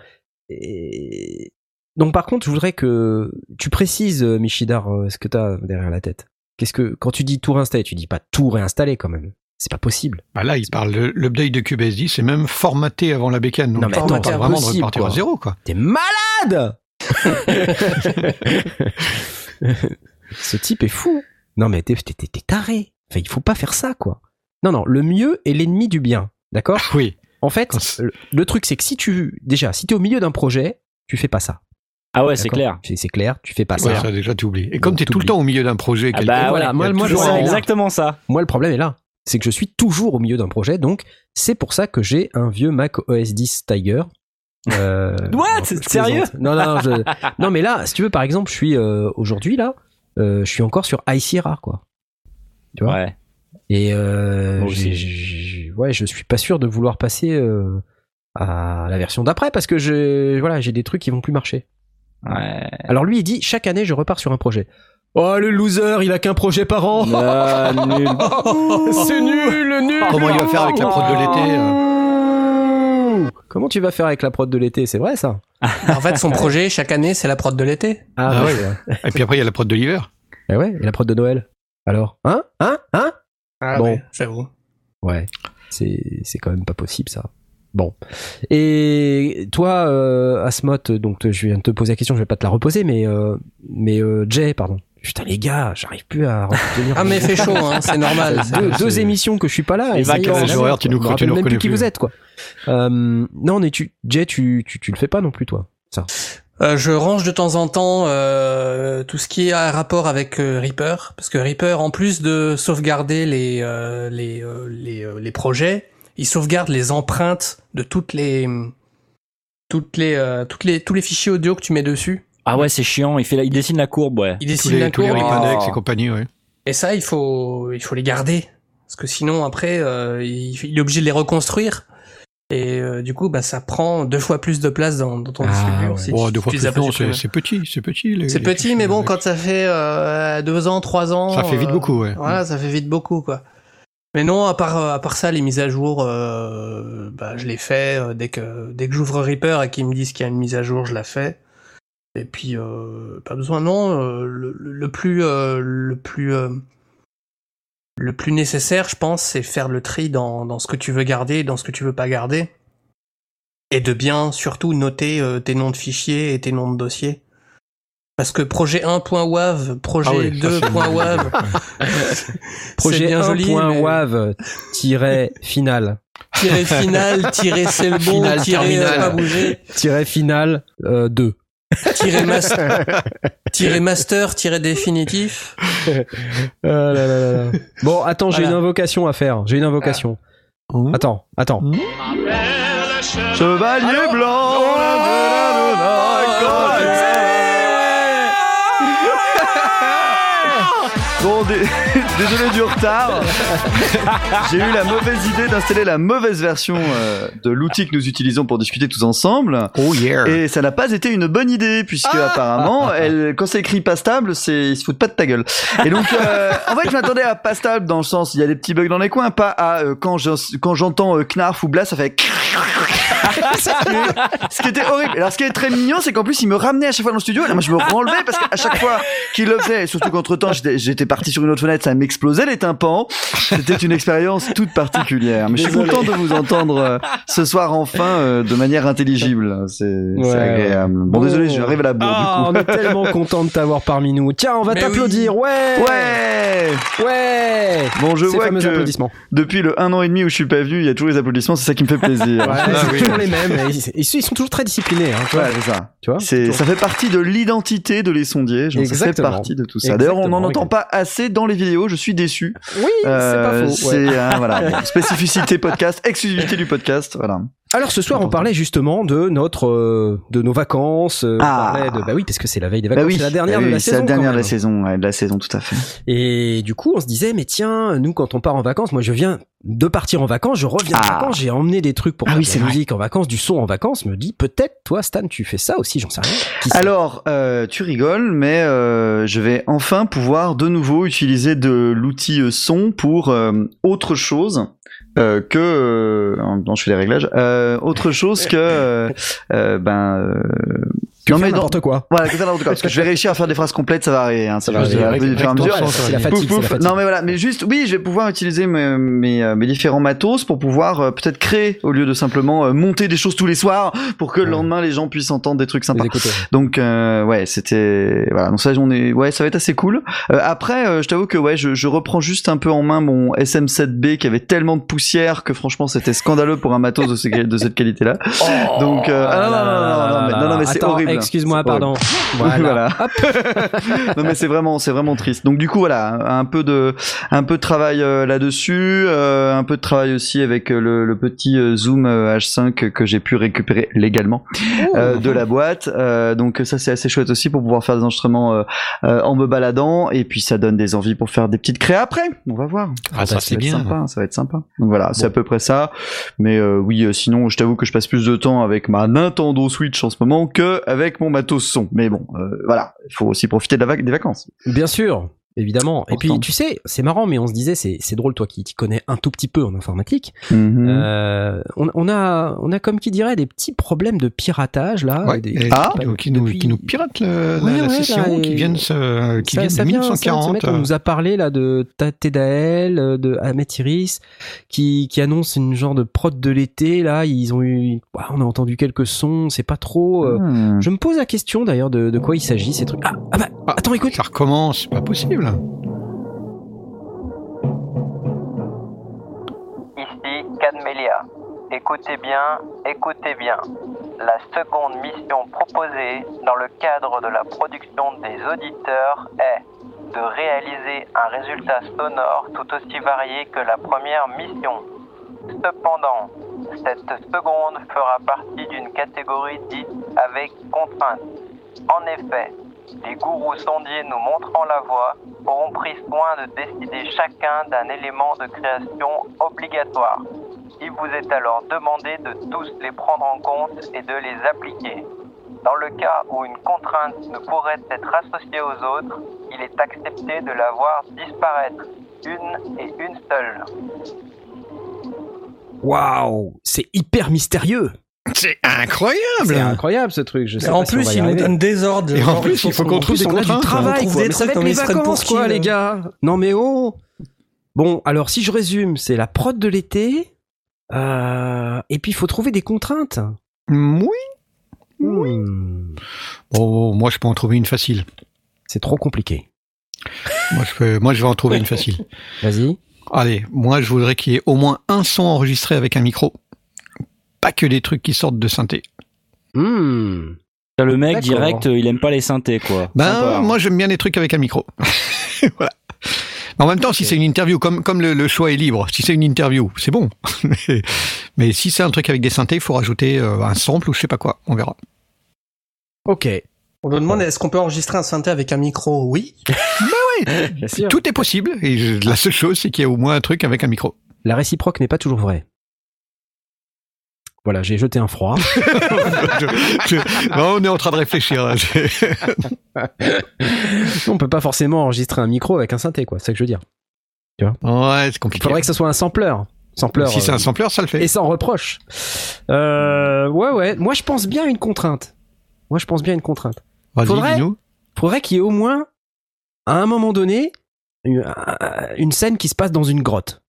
Et... Donc, par contre, je voudrais que tu précises, euh, Michidar, euh, ce que t'as derrière la tête. Qu'est-ce que, quand tu dis tout réinstaller, tu dis pas tout réinstaller quand même. C'est pas possible. Bah là, il parle de l'update de CubeSD, c'est même formaté avant la bécane. Donc Non, mais on attends, parle c'est vraiment de repartir à zéro, quoi. T'es malade Ce type est fou. Non mais t'es- t'es taré. Enfin, il faut pas faire ça, quoi. Non, non, le mieux est l'ennemi du bien. D'accord? Oui. En fait, le, le truc, c'est que si tu... Déjà, si t'es au milieu d'un projet, tu fais pas ça. Ah ouais, c'est clair. C'est clair, tu fais pas Ouais, ça. ça déjà t'oublies. Et comme t'es tout le temps au milieu d'un projet, Ah bah voilà, moi- moi, c'est exactement ça. Moi, le problème est là. C'est que je suis toujours au milieu d'un projet, donc c'est pour ça que j'ai un vieux Mac OS 10 Tiger. Euh, What? non, Sérieux? Non, non, je- non, mais là, si tu veux, par exemple, je suis euh, aujourd'hui là, euh, je suis encore sur High Sierra, quoi. Tu vois? Ouais. Et euh, j'ai- ouais, je suis pas sûr de vouloir passer euh, à la version d'après parce que je, voilà, j'ai des trucs qui vont plus marcher. Ouais. Alors lui, il dit chaque année, je repars sur un projet. Oh le loser, il a qu'un projet par an. Ah, nul. C'est nul, nul. Comment il va faire avec la prod de l'été euh Comment tu vas faire avec la prod de l'été? C'est vrai ça En fait, son projet, chaque année, c'est la prod de l'été. Ah ouais. ouais. Et puis après, il y a la prod de l'hiver. Eh ouais, et la prod de Noël Alors Hein? Hein? Hein? Ah Bon. ouais, j'avoue. Ouais, c'est c'est quand même pas possible ça. Bon. Et toi, euh, Asmot, donc je viens de te poser la question, je vais pas te la reposer, mais euh, mais euh, Jay, pardon. Putain les gars, j'arrive plus à retenir. Ah, mais fait chaud, hein, c'est normal. deux, c'est- deux émissions que je suis pas là. Et vacances horaires, tu nous- tu nous même plus qui vous êtes quoi. Euh, non, mais tu, Jay, tu, tu tu le fais pas non plus toi. Ça. Euh, je range de temps en temps euh, tout ce qui est à rapport avec euh, Reaper, parce que Reaper, en plus de sauvegarder les euh, les euh, les, euh, les projets, il sauvegarde les empreintes de toutes les toutes les euh, toutes les tous les fichiers audio que tu mets dessus. Ah ouais, c'est chiant. Il fait, la- il dessine la courbe, ouais. Il Tous dessine les, la tous les courbe. Ripanex Oh. et compagnie, ouais. Et ça, il faut, il faut les garder. Parce que sinon, après, euh, il, il est obligé de les reconstruire. Et euh, du coup, bah, ça prend deux fois plus de place dans, dans ton Ah, ouais. si deux fois plus, non, c'est petit, c'est petit. C'est petit, mais bon, quand ça fait euh, deux ans, trois ans... Ça fait vite euh, beaucoup, ouais. Voilà, ça fait vite beaucoup, quoi. Mais non, à part, à part ça, les mises à jour, euh, bah, je les fais dès que, dès que j'ouvre Reaper et qu'ils me disent qu'il y a une mise à jour, je la fais. Et puis, pas besoin, non. le, plus, le plus, le plus nécessaire, je pense, c'est faire le tri dans, dans ce que tu veux garder, et dans ce que tu veux pas garder. Et de bien, surtout, noter euh, tes noms de fichiers et tes noms de dossiers. Parce que projet 1.wav, projet Ah oui, ça, c'est- 2.wav, Projet bien joli, mais- 1.wav tiret final tirer final, tirer c'est le bon, tirer euh, pas bouger, tiret final euh, 2. Tirer master, tirer master, tirer définitif. Ah là là là là. Bon, attends, j'ai Voilà. une invocation à faire. J'ai une invocation. Mmh. Attends, attends. Chevalier blanc. Bon, désolé du retard. J'ai eu la mauvaise idée d'installer la mauvaise version euh, de l'outil que nous utilisons pour discuter tous ensemble. Oh yeah. Et ça n'a pas été une bonne idée, puisque apparemment, elle, quand c'est écrit pas stable, c'est, ils se foutent pas de ta gueule. Et donc, euh, en fait, je m'attendais à pas stable dans le sens, il y a des petits bugs dans les coins, pas à euh, quand, je- quand j'entends euh, Knarf ou Blast, ça fait. ce, qui était horrible. Alors, ce qui est très mignon, c'est qu'en plus, il me ramenait à chaque fois dans le studio, et là, moi, je me renlevais parce qu'à chaque fois qu'il le faisait, et surtout qu'entre temps, j'étais, parti sur une autre fenêtre, ça m'explosait les tympans. C'était une expérience toute particulière. Mais je suis content de vous entendre euh, ce soir enfin euh, de manière intelligible. C'est Ouais, agréable. Bon, Bon. désolé, j'arrive à la bourre Ah, on est tellement content de t'avoir parmi nous. Tiens, on va t'applaudir. Ouais. Ouais. Ouais. Bon, je vois que depuis le un an et demi où je suis pas venu, il y a toujours les applaudissements. C'est ça qui me fait plaisir. Ouais, Ah, c'est oui. toujours les mêmes. Ils, ils sont toujours très disciplinés. Hein. Ouais, c'est ça. Tu vois C'est, ça fait partie de l'identité de les sondiers. Genre, ça fait partie de tout ça. D'ailleurs, on n'en entend pas assez dans les vidéos. Je suis déçu. Oui, c'est pas Euh, faux. ouais. Euh, voilà, bon, spécificité podcast, exclusivité du podcast. Voilà. Alors ce soir, on parlait justement de notre, euh, de nos vacances. euh, On Ah. parlait de, bah oui, parce que c'est la veille des Bah vacances, oui, c'est la dernière bah de la c'est saison. la dernière de la saison, ouais, de la saison, tout à fait. Et du coup, on se disait, mais tiens, nous, quand on part en vacances, moi, je viens de partir en vacances, je reviens de Ah. vacances, j'ai emmené des trucs pour Ah faire oui, de c'est la vrai. musique en vacances, du son en vacances. Me dit, peut-être, toi, Stan, tu fais ça aussi, j'en sais rien. Qui Alors, euh, tu rigoles, mais euh, je vais enfin pouvoir de nouveau utiliser de l'outil euh, son pour euh, autre chose. Euh, que euh, non je fais les réglages. Euh, autre chose que euh, ben non dans, n'importe quoi. voilà que faire n'importe quoi parce que je vais réussir à faire des phrases complètes ça va arriver hein, ça va va arriver. Non mais voilà, mais juste oui, je vais pouvoir utiliser mes, mes, euh, mes différents matos pour pouvoir euh, peut-être créer au lieu de simplement euh, monter des choses tous les soirs pour que le lendemain les gens puissent entendre des trucs sympas. Donc euh, ouais, c'était voilà. Donc ça, on est ouais, ça va être assez cool. Euh, après, euh, je t'avoue que ouais, je, je reprends juste un peu en main mon SM7B qui avait tellement de poussière que franchement c'était scandaleux pour un matos de, ce- de cette qualité-là. Donc euh, ah, non, non, non, non, non, mais, non, non, mais c'est horrible. Excuse-moi, pardon. Voilà. Voilà. non mais c'est vraiment c'est vraiment triste. Donc du coup voilà, un peu de un peu de travail euh, là-dessus, euh, un peu de travail aussi avec euh, le, le petit euh, Zoom euh, H5 que j'ai pu récupérer légalement euh, de la boîte. Euh, donc ça c'est assez chouette aussi pour pouvoir faire des enregistrements euh, euh, en me baladant et puis ça donne des envies pour faire des petites créas après. On va voir. Ah, ça, va c'est être bien. Sympa, ça va être sympa. Donc voilà, c'est à peu près ça. Mais euh, oui, euh, sinon, je t'avoue que je passe plus de temps avec ma Nintendo Switch en ce moment que avec mon matos son. Mais bon, euh, voilà, il faut aussi profiter de la des vacances. Bien sûr, évidemment. Et puis, tu sais, c'est marrant, mais on se disait, c'est c'est drôle, toi qui t'y connais un tout petit peu en informatique. Mhm. Euh, on, on a, on a comme qui dirait des petits problèmes de piratage là. Ouais, des- et Ah, qui, nous, qui, nous, depuis- qui nous piratent le- la, Ouais, la session, là, qui viennent, se, qui ça, viennent ça de vient, ça, ce 1940. mec, on nous a parlé là de Tatedael, euh, de Ahmet Iris, qui, qui annonce une genre de prod de l'été. Là, ils ont eu, ouais, on a entendu quelques sons, c'est pas trop. euh, Hmm. Je me pose la question d'ailleurs de, de quoi il s'agit ces trucs. Ah, ah bah, Ah. attends, écoute. Ça recommence, c'est pas possible. Ici Cadmélia. Écoutez bien, écoutez bien. La seconde mission proposée dans le cadre de la production des auditeurs est de réaliser un résultat sonore tout aussi varié que la première mission. Cependant, cette seconde fera partie d'une catégorie dite avec contrainte. En effet, les gourous sondiers nous montrant la voie auront pris soin de décider chacun d'un élément de création obligatoire. Il vous est alors demandé de tous les prendre en compte et de les appliquer. Dans le cas où une contrainte ne pourrait être associée aux autres, il est accepté de la voir disparaître, une et une seule. Waouh, c'est hyper mystérieux. C'est incroyable. C'est incroyable ce truc. Je sais en pas si plus, va y il nous arriver. donne des ordres. Et en plus, il faut qu'on trouve des on a du contraintes. travail, On trouve des trucs, les ils vacances, quoi, les gars. Non, mais oh. Bon, alors si je résume, c'est la prod de l'été. euh, et puis il faut trouver des contraintes. Oui. Hmm, Oh, moi, je peux en trouver une facile. C'est trop compliqué. Moi, je, peux, moi, je vais en trouver une facile. Vas-y. Allez, moi, je voudrais qu'il y ait au moins un son enregistré avec un micro. Pas que des trucs qui sortent de synthé. Hmm. Le mec direct, euh, il aime pas les synthés, quoi. Ben, Sympa, moi, j'aime bien les trucs avec un micro. voilà. Mais en même temps, si c'est une interview, comme, comme le, le choix est libre, si c'est une interview, c'est bon. mais, mais si c'est un truc avec des synthés, il faut rajouter euh, un sample ou je sais pas quoi. On verra. Ok. On nous demande est-ce qu'on peut enregistrer un synthé avec un micro? Oui. Oui, oui, tout est possible. Et je- la seule chose, c'est qu'il y a au moins un truc avec un micro. La réciproque n'est pas toujours vraie. Voilà, j'ai jeté un froid. Je- je- non, on est en train de réfléchir. là. On peut pas forcément enregistrer un micro avec un synthé, quoi. C'est ça que je veux dire. Ouais, c'est Il compliqué. faudrait que ce soit un sampler. Sampler. si c'est euh, un sampler, ça le fait. Et sans reproche. Euh, ouais, ouais. Moi, je pense bien à une contrainte. Moi, je pense bien à une contrainte. Vas-y, faudrait-. Faudrait qu'il y ait au moins, à un moment donné, une, une scène qui se passe dans une grotte.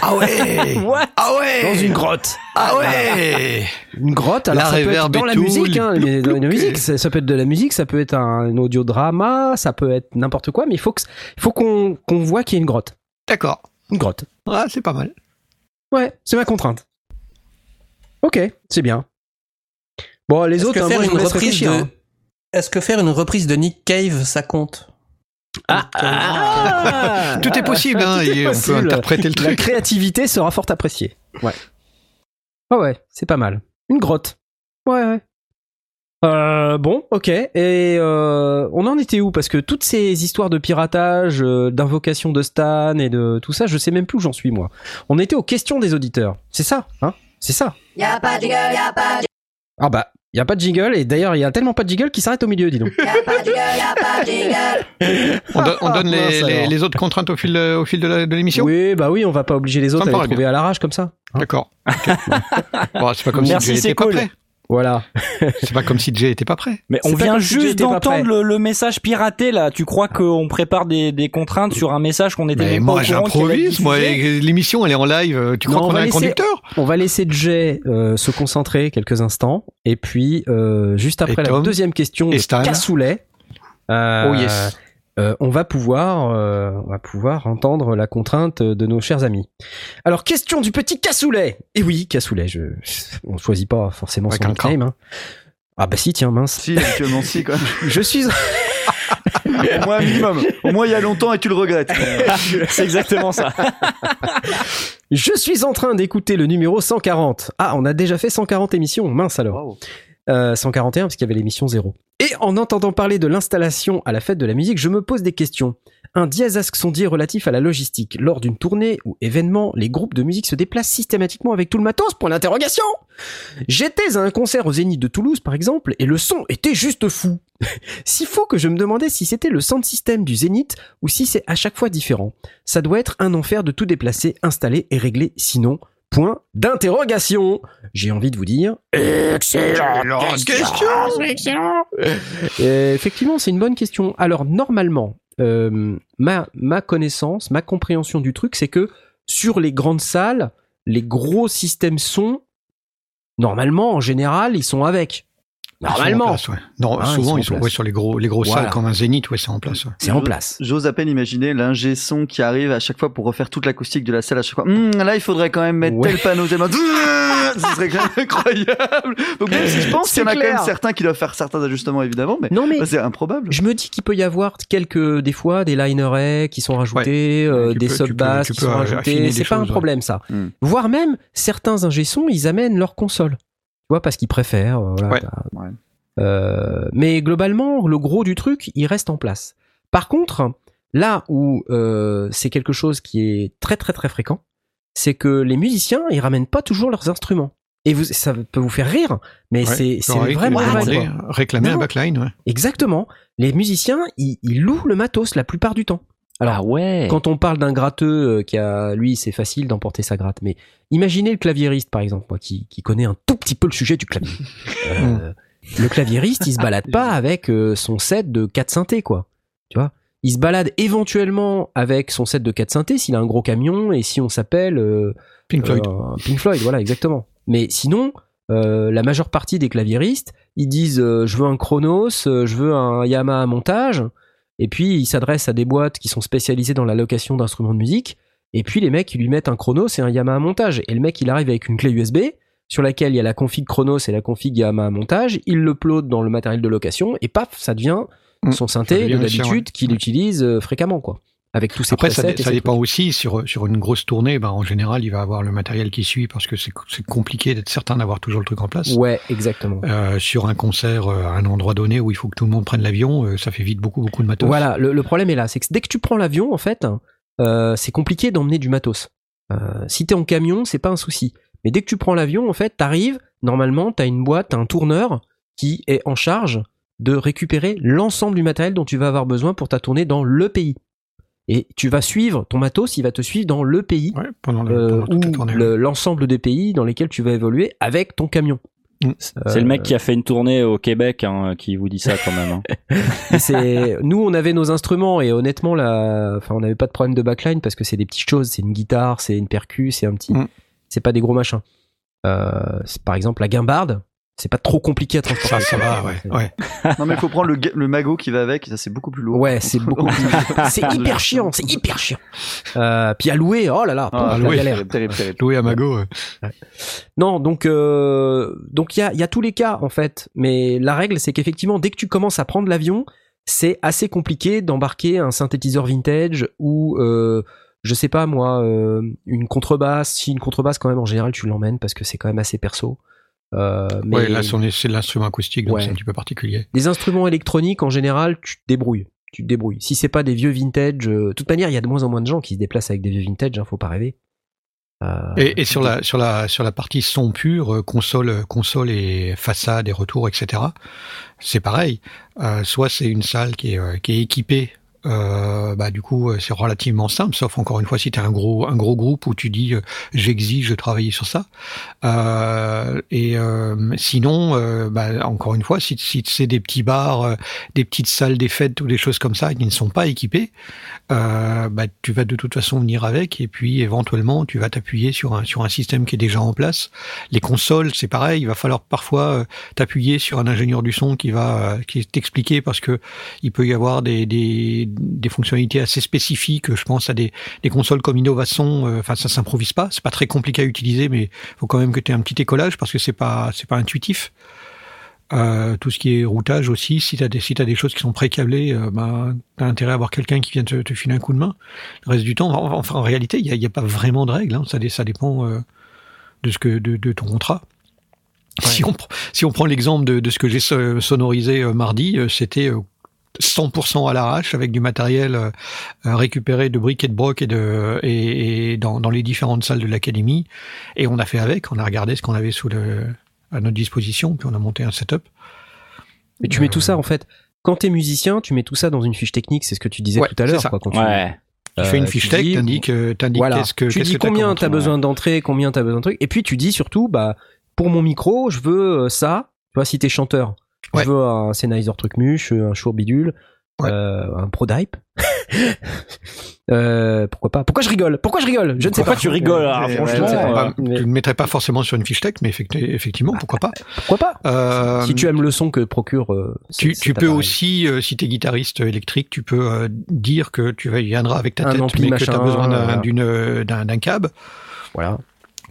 Ah ouais What Ah ouais Dans une grotte. Ah ouais Une grotte, alors La ça peut être dans la tout, musique, hein, mais dans la musique, ça, ça peut être de la musique, ça peut être un, audiodrama, ça peut être n'importe quoi, mais il faut que, faut qu'on qu'on voit qu'il y a une grotte. D'accord. Une grotte. Ah, c'est pas mal. Ouais, c'est ma contrainte. Ok, c'est bien. Bon, les Est-ce autres, que hein, faire moi, je une reprise réfléchir, de hein. Est-ce que faire une reprise de Nick Cave ça compte? Ah, ah, Tout est possible, hein, Tout est et on peut interpréter le La truc. créativité sera fort appréciée. Ouais. Ah ouais, c'est pas mal. Une grotte. Ouais, ouais. Euh, bon, ok. Et euh, on en était où? Parce que toutes ces histoires de piratage, euh, d'invocation de Stan et de tout ça, je sais même plus où j'en suis moi. On était aux questions des auditeurs. C'est ça, hein? C'est ça. Y'a pas de gueule, y'a pas de Ah bah, il y a pas de jingle et d'ailleurs il y a tellement pas de jingle qui s'arrête au milieu, dis donc. y'a pas de gueule, y'a pas de jingle. On, don- on donne Ah, les, autres contraintes au fil, de- au fil de la- de l'émission? Oui, bah oui, on va pas obliger les autres à les trouver à l'arrache comme ça. hein. D'accord. Bon, c'est pas comme Merci, si pas prêt. Voilà. C'est pas comme si Jay était pas prêt. Mais on vient juste d'entendre le, le message piraté là. Tu crois qu'on prépare des, des contraintes sur un message qu'on était Mais même moi, j'improvise. Moi, l'émission, elle est en live. Tu Non, crois on qu'on va a un laisser- conducteur? On va laisser Jay euh, se concentrer quelques instants et puis euh, juste après Et la Tom deuxième question Et de Stan Cassoulet, euh, Oh yes. Euh, on va pouvoir euh, on va pouvoir entendre la contrainte de nos chers amis. Alors question du petit Cassoulet. Et oui, Cassoulet, je on choisit pas forcément Avec son nickname. hein. Ah bah si, tiens mince. Si, actuellement, si, quoi. Je suis Au moins un minimum. Au moins, il y a longtemps et tu le regrettes. C'est exactement ça. je suis en train d'écouter le numéro 140. Ah, on a déjà fait 140 émissions. Mince alors. Euh, 141 parce qu'il y avait l'émission 0. Et en entendant parler de l'installation à la fête de la musique, je me pose des questions. Un diasasque sondier relatif à la logistique. Lors d'une tournée ou événement, les groupes de musique se déplacent systématiquement avec tout le matos? J'étais à un concert au Zénith de Toulouse par exemple et le son était juste fou. si faux que je me demandais si c'était le sound system du Zénith ou si c'est à chaque fois différent. Ça doit être un enfer de tout déplacer, installer et régler sinon point d'interrogation. J'ai envie de vous dire excellente question. Euh, effectivement, c'est une bonne question. Alors normalement, euh, ma ma connaissance, ma compréhension du truc, c'est que sur les grandes salles, les gros systèmes son, normalement, en général, ils sont avec. Ils en Normalement, place, ouais. Non, Ah, ils sont souvent, en ils sont, place. ouais, sur les gros, les grosses Voilà. salles comme un zénith, ouais, c'est en place. ouais. c'est en place. J'ose à peine imaginer l'ingé son qui arrive à chaque fois pour refaire toute l'acoustique de la salle à chaque fois. Hum, là, il faudrait quand même mettre Ouais. tel panneau, tel panneau. Ce serait quand même incroyable. Donc, même si je pense qu'il y en a C'est quand même certains qui doivent faire certains ajustements, évidemment, mais Non mais bah, c'est improbable. Je me dis qu'il peut y avoir quelques des fois des linerets qui sont rajoutés, euh, des sub-basses tu qui peux sont rajoutés. C'est pas un problème ça. Hmm. Voire même certains ingé-sons, ils amènent leur console. Tu vois parce qu'ils préfèrent. euh, voilà, Ouais. t'as- Ouais. Euh, mais globalement, le gros du truc, il reste en place. Par contre, là où euh, c'est quelque chose qui est très très très fréquent, c'est que les musiciens, ils ramènent pas toujours leurs instruments. Et vous, ça peut vous faire rire, mais Ouais. c'est vraiment réclamer Non. un backline, ouais. Exactement. Les musiciens, ils, ils louent le matos la plupart du temps. Alors, ah ouais. quand on parle d'un gratteux euh, qui a, lui, c'est facile d'emporter sa gratte. Mais imaginez le claviériste, par exemple, moi, qui, qui connaît un tout petit peu le sujet du clavier. Euh, le claviériste, il se balade pas avec euh, son set de 4 synthés, quoi. Tu vois? Il se balade éventuellement avec son set de 4 synthés s'il a un gros camion et si on s'appelle euh, Pink Floyd. euh, Pink Floyd, voilà, exactement. Mais sinon, euh, la majeure partie des claviéristes, ils disent euh, je veux un Chronos, euh, je veux un Yamaha montage, et puis ils s'adressent à des boîtes qui sont spécialisées dans la location d'instruments de musique, et puis les mecs ils lui mettent un Chronos et un Yamaha montage, et le mec il arrive avec une clé USB sur laquelle il y a la config Chronos et la config Yamaha montage, il l'upload dans le matériel de location, et paf, ça devient Mm. son synthé de le d'habitude ouais. qu'il utilise euh, fréquemment, quoi. Avec tous ses Après, ça, presets dépend trucs. aussi sur sur une grosse tournée. Ben, en général, il va avoir le matériel qui suit parce que c'est compliqué d'être certain d'avoir toujours le truc en place. Ouais, exactement. Euh, sur un concert euh, à un endroit donné où il faut que tout le monde prenne l'avion, euh, ça fait vite beaucoup beaucoup de matos. Voilà, le, le problème est là, c'est que dès que tu prends l'avion, en fait, c'est compliqué d'emmener du matos. Si t'es en camion, c'est pas un souci. Mais dès que tu prends l'avion, en fait, t'arrives, normalement, t'as une boîte, un tourneur qui est en charge de récupérer l'ensemble du matériel dont tu vas avoir besoin pour ta tournée dans le pays. Et tu vas suivre, ton matos, il va te suivre dans le pays, Ouais, pendant, le, euh, pendant toute la ou tournée. le- l'ensemble des pays dans lesquels tu vas évoluer avec ton camion. Mm. C'est le mec qui a fait une tournée au Québec hein, qui vous dit ça quand même. hein. C'est nous on avait nos instruments et honnêtement là enfin on n'avait pas de problème de backline parce que c'est des petites choses c'est une guitare c'est une percu c'est un petit Mm. c'est pas des gros machins euh, c'est par exemple la guimbarde c'est pas trop compliqué à Ça, transporter ça va, ouais. ouais. Non, mais il faut prendre le, le magot qui va avec, et ça c'est beaucoup plus lourd. ouais c'est beaucoup plus c'est hyper chiant c'est hyper chiant euh, puis à louer oh là là Ah, la louer. galère terrible, terrible, à Mago. euh, Non, donc euh, donc il y a, il y a tous les cas en fait, mais la règle c'est qu'effectivement dès que tu commences à prendre l'avion, c'est assez compliqué d'embarquer un synthétiseur vintage ou euh, je sais pas moi euh, une contrebasse. Si une contrebasse quand même en général tu l'emmènes parce que c'est quand même assez perso. Euh, mais Ouais, là, c'est l'instrument acoustique, donc Ouais. c'est un petit peu particulier. des instruments électroniques en général tu te débrouilles. Tu te débrouilles. Si c'est pas des vieux vintage, euh, de toute manière il y a de moins en moins de gens qui se déplacent avec des vieux vintage, hein, faut pas rêver. Euh, Et, et sur la sur la sur la partie son pur, console console et façade et retour, etc. C'est pareil. Euh, soit c'est une salle qui est qui est équipée. Euh, bah du coup euh, c'est relativement simple sauf encore une fois si tu un gros un gros groupe où tu dis euh, j'exige de travailler sur ça euh, et euh, sinon euh, bah, encore une fois si, si c'est des petits bars des petites salles des fêtes ou des choses comme ça qui ne sont pas équipées bah, tu vas de toute façon venir avec et puis éventuellement tu vas t'appuyer sur un sur un système qui est déjà en place. Les consoles, c'est pareil, il va falloir parfois t'appuyer sur un ingénieur du son qui va qui t'expliquer parce que il peut y avoir des, des des fonctionnalités assez spécifiques. Je pense à des des consoles comme Innovation. euh, Enfin, ça s'improvise pas. C'est pas très compliqué à utiliser, mais faut quand même que tu aies un petit écollage parce que c'est pas c'est pas intuitif. Euh, tout ce qui est routage aussi, si tu as des si des choses qui sont pré-câblées, euh, bah, t'as intérêt à avoir quelqu'un qui vient te, te filer un coup de main. Le reste du temps, en- enfin en réalité, il y a, y a pas vraiment de règles. Hein. Ça, ça dépend euh, de ce que de, de ton contrat. Si on pr- si on prend l'exemple de, de ce que j'ai so- sonorisé mardi, c'était 100% à l'arrache avec du matériel euh, euh, récupéré de briques et de broc et de et, et dans, dans les différentes salles de l'académie et on a fait avec on a regardé ce qu'on avait sous le à notre disposition puis on a monté un setup Mais tu mets tout ça en fait. Quand t'es musicien, tu mets tout ça dans une fiche technique, c'est ce que tu disais Ouais, tout à l'heure. quoi, quand tu- Ouais. tu Euh, fais une fiche tech dis- t'indiques euh, t'indiques Voilà. qu'est-ce que tu qu'est-ce dis que combien t'as besoin d'entrée, combien t'as besoin de trucs. Et puis tu dis surtout, bah, pour mon micro, je veux euh, ça. Tu vois, si t'es chanteur, Ouais. je veux un Sennheiser truc muche, un Shure bidule, Ouais. euh, un Prodype. euh, pourquoi pas? Pourquoi je rigole? Pourquoi je rigole? Je ne sais Pourquoi pas. tu rigoles alors, Ouais, franchement Je ne sais Ouais, pas, ouais. mais- tu ne mettrais pas forcément sur une fiche tech, mais effecti- effectivement, pourquoi pas. Pourquoi pas? Euh, Si tu aimes le son que procure. euh, tu, tu peux aussi, euh, si tu es guitariste électrique, tu peux euh, dire que tu vas- viendras avec ta Un tête, ampli, mais que tu as besoin euh, d'un cab, Voilà.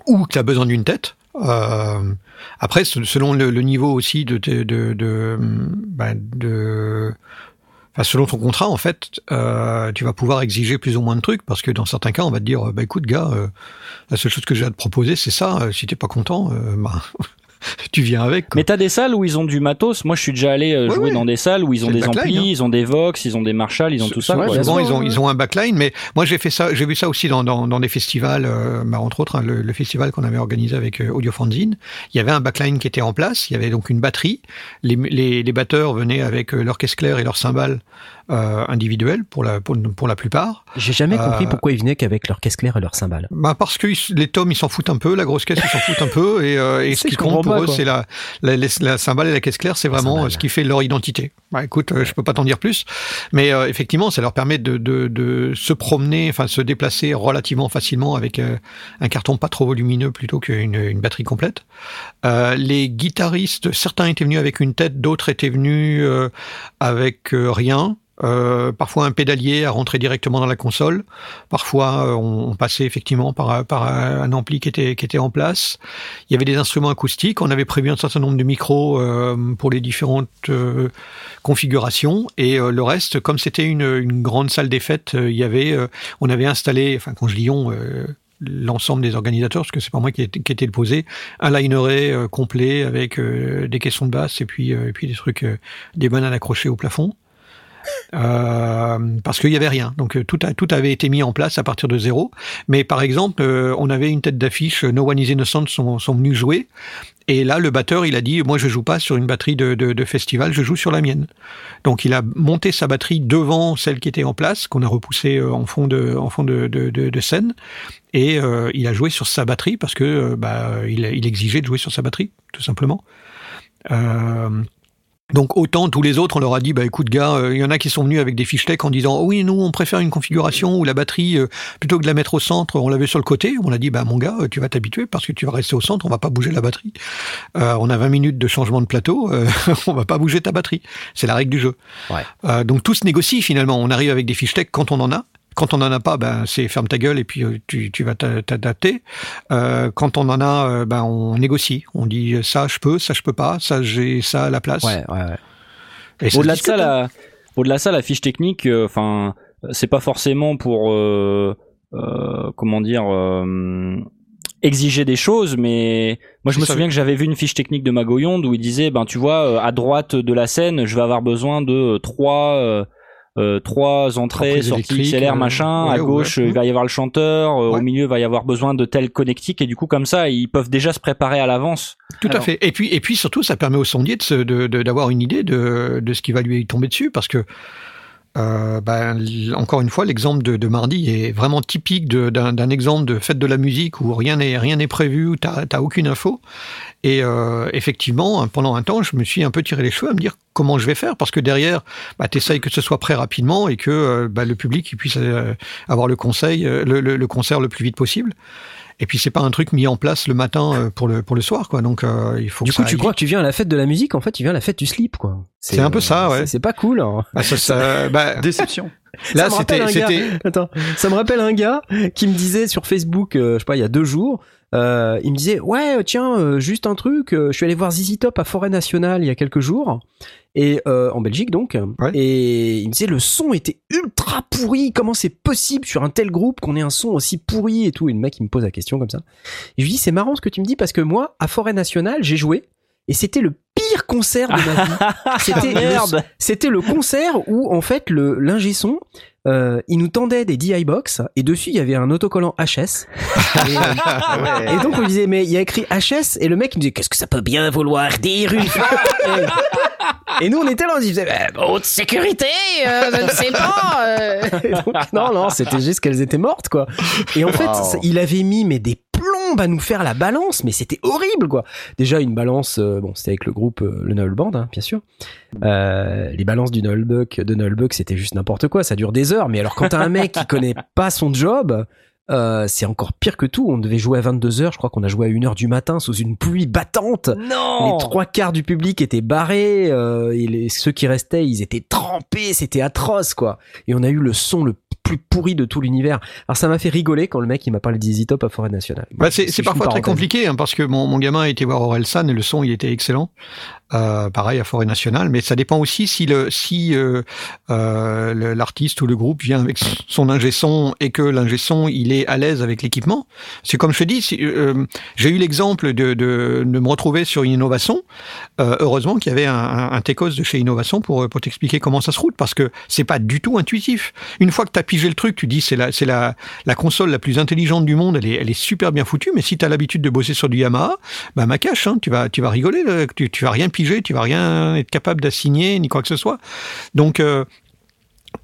ou que tu as besoin d'une tête. Euh, après, se- selon le, niveau aussi de, de, de, de, enfin, selon ton contrat, en fait, euh, tu vas pouvoir exiger plus ou moins de trucs, parce que dans certains cas, on va te dire, bah écoute, gars, euh, la seule chose que j'ai à te proposer, c'est ça. Euh, si t'es pas content, euh, bah, tu viens avec. quoi. Mais t'as des salles où ils ont du matos. Moi, je suis déjà allé euh, Ouais, jouer ouais. dans des salles où ils ont des backline, amplis, hein. ils ont des Vox, ils ont des Marshall, ils ont tout ça. Quoi. souvent, ils ont ils ont un backline, mais moi j'ai fait ça, j'ai vu ça aussi dans dans, dans des festivals, euh, bah, entre autres hein, le, le festival qu'on avait organisé avec euh, Audio Fanzine. Il y avait un backline qui était en place, il y avait donc une batterie. Les les, les batteurs venaient avec euh, leur caisse claire et leurs cymbales euh, individuelles pour la pour, pour la plupart. J'ai jamais compris Euh, pourquoi ils venaient qu'avec leur caisse claire et leur cymbale. Bah parce que ils- les tomes ils s'en foutent un peu, la grosse caisse ils s'en foutent un peu et, euh, et ce qui compte pour pas, eux c'est la, la cymbale et la caisse claire, c'est vraiment ce qui fait leur identité. Bah écoute, euh, je peux pas t'en dire plus, mais effectivement ça leur permet de, de de se promener, enfin se déplacer relativement facilement avec un carton pas trop volumineux plutôt qu'une une batterie complète. Euh, les guitaristes, certains étaient venus avec une tête, d'autres étaient venus euh, avec euh, rien. Euh, parfois un pédalier à rentrer directement dans la console. Parfois, euh, on, on passait effectivement par, par un ampli qui était, qui était en place. Il y avait des instruments acoustiques. On avait prévu un certain nombre de micros euh, pour les différentes euh, configurations. Et euh, le reste, comme c'était une, une grande salle des fêtes, euh, il y avait, euh, on avait installé, enfin quand je dis on, euh, l'ensemble des organisateurs, parce que c'est pas moi qui ai, qui ai été le posé, un lineré euh, complet avec euh, des caissons de basse et puis, euh, et puis des trucs, euh, des bananes accrochées au plafond. Euh, parce qu'il y avait rien. Donc euh, tout, avait été mis en place à partir de zéro. Mais par exemple, euh, on avait une tête d'affiche, No One Is Innocent sont, venus jouer. Et là, le batteur, il a dit, moi, je joue pas sur une batterie de, festival, je joue sur la mienne. Donc, il a monté sa batterie devant celle qui était en place, qu'on a repoussée en fond de, scène. Et il a joué sur sa batterie parce que bah, il exigeait de jouer sur sa batterie, tout simplement. Euh, donc autant tous les autres, on leur a dit, bah écoute gars, euh, il y en a qui sont venus avec des fiches tech en disant, oh oui, nous on préfère une configuration où la batterie, euh, plutôt que de la mettre au centre, on l'avait sur le côté. On a dit, bah mon gars, euh, tu vas t'habituer parce que tu vas rester au centre, on va pas bouger la batterie. Euh, on a 20 minutes de changement de plateau, euh, on va pas bouger ta batterie. C'est la règle du jeu. Ouais. Euh, donc tout se négocie finalement. On arrive avec des fiches tech quand on en a. Quand on en a pas, ben c'est ferme ta gueule et puis euh, tu, tu vas t'a- t'adapter. Euh, quand on en a, euh, ben on négocie. On dit euh, ça je peux, ça je peux pas, ça j'ai ça à la place. Ouais, ouais, ouais. Et Au-delà de ça, hein. la, au-delà de ça, la fiche technique, euh, enfin, c'est pas forcément pour, euh, euh, comment dire, euh, exiger des choses, mais moi je me souviens que j'avais vu une fiche technique de Magoyonde où il disait, ben tu vois, euh, à droite de la scène, je vais avoir besoin de trois. Euh, trois entrées, sorties XLR, euh, machin. ouais, à gauche, ouais. il va y avoir le chanteur. euh, Ouais. Au milieu, il va y avoir besoin de tel connectique. Et du coup, comme ça, ils peuvent déjà se préparer à l'avance. Tout à fait. Et puis, et puis surtout, ça permet au sondier de se- de- de- d'avoir une idée de, de ce qui va lui tomber dessus, parce que euh, ben, encore une fois, l'exemple de, mardi est vraiment typique d'un exemple de fête de la musique où rien n'est rien n'est prévu, où t'as aucune info. Et euh, effectivement, pendant un temps, je me suis un peu tiré les cheveux à me dire comment je vais faire, parce que derrière, bah, t'essayes que ce soit prêt rapidement et que euh, bah, le public puisse avoir le concert le plus vite possible. Et puis c'est pas un truc mis en place le matin euh, pour le pour le soir, quoi. Donc euh, il faut. Du que coup, ça tu aille crois que tu viens à la fête de la musique, en fait, tu viens à la fête du slip, quoi. C'est un peu ça, ouais. c'est- pas cool. hein. Ah, ça, ça- bah, Déception. là, Ça me rappelle c'était, gars- Attends, ça me rappelle un gars qui me disait sur Facebook, euh, je sais pas, il y a deux jours, euh, il me disait ouais tiens euh, juste un truc, euh, je suis allé voir ZZ Top à Forêt Nationale il y a quelques jours et euh, en Belgique donc Ouais. et il me disait le son était ultra pourri, comment c'est possible sur un tel groupe qu'on ait un son aussi pourri et tout et le mec il me pose la question comme ça et je lui dis c'est marrant ce que tu me dis parce que moi à Forêt Nationale j'ai joué et c'était le pire concert de ma vie. C'était le- Merde. c'était le concert où en fait le l'ingé son euh, il nous tendait des DI box et dessus il y avait un autocollant HS et, euh, et donc on lui disait mais il y a écrit HS et le mec il me disait qu'est-ce que ça peut bien vouloir dire une fois et, et nous on était là on disait bah, haute sécurité euh, je ne sais pas euh. Donc, non non c'était juste qu'elles étaient mortes quoi et en fait Wow. ça- il avait mis mais des plombes à nous faire la balance mais c'était horrible quoi déjà une balance euh, bon c'était avec le groupe euh, le Noel Band hein, bien sûr euh, les balances du Nullbuck, de Nullbuck, c'était juste n'importe quoi. Ça dure des heures. Mais alors, quand t'as un mec qui connaît pas son job, euh, c'est encore pire que tout. On devait jouer à 22 heures. Je crois qu'on a joué à 1 heure du matin sous une pluie battante. Non. Les trois quarts du public étaient barrés. euh, et les, ceux qui restaient, ils étaient trempés. C'était atroce, quoi. Et on a eu le son le plus pourri de tout l'univers. Alors, ça m'a fait rigoler quand le mec, il m'a parlé d'Easy Top à Forêt Nationale. bah, c'est, parfois très compliqué, hein, parce que mon, mon gamin a été voir Orelsan et le son, il était excellent. Euh, pareil à Forêt Nationale, mais ça dépend aussi si le si euh, euh, l'artiste ou le groupe vient avec son ingé son et que l'ingé son il est à l'aise avec l'équipement. C'est comme je te dis, j'ai eu l'exemple de, de, de me retrouver sur une innovation. Heureusement qu'il y avait un, un, un techos de chez Innovation pour pour t'expliquer comment ça se route, parce que c'est pas du tout intuitif. Une fois que t'as le truc, tu dis c'est la c'est la la console la plus intelligente du monde, elle est elle est super bien foutue, mais si t'as l'habitude de bosser sur du Yamaha, bah ma cache, hein, tu vas tu vas rigoler, tu tu vas rien piger, tu vas rien être capable d'assigner ni quoi que ce soit. Donc euh,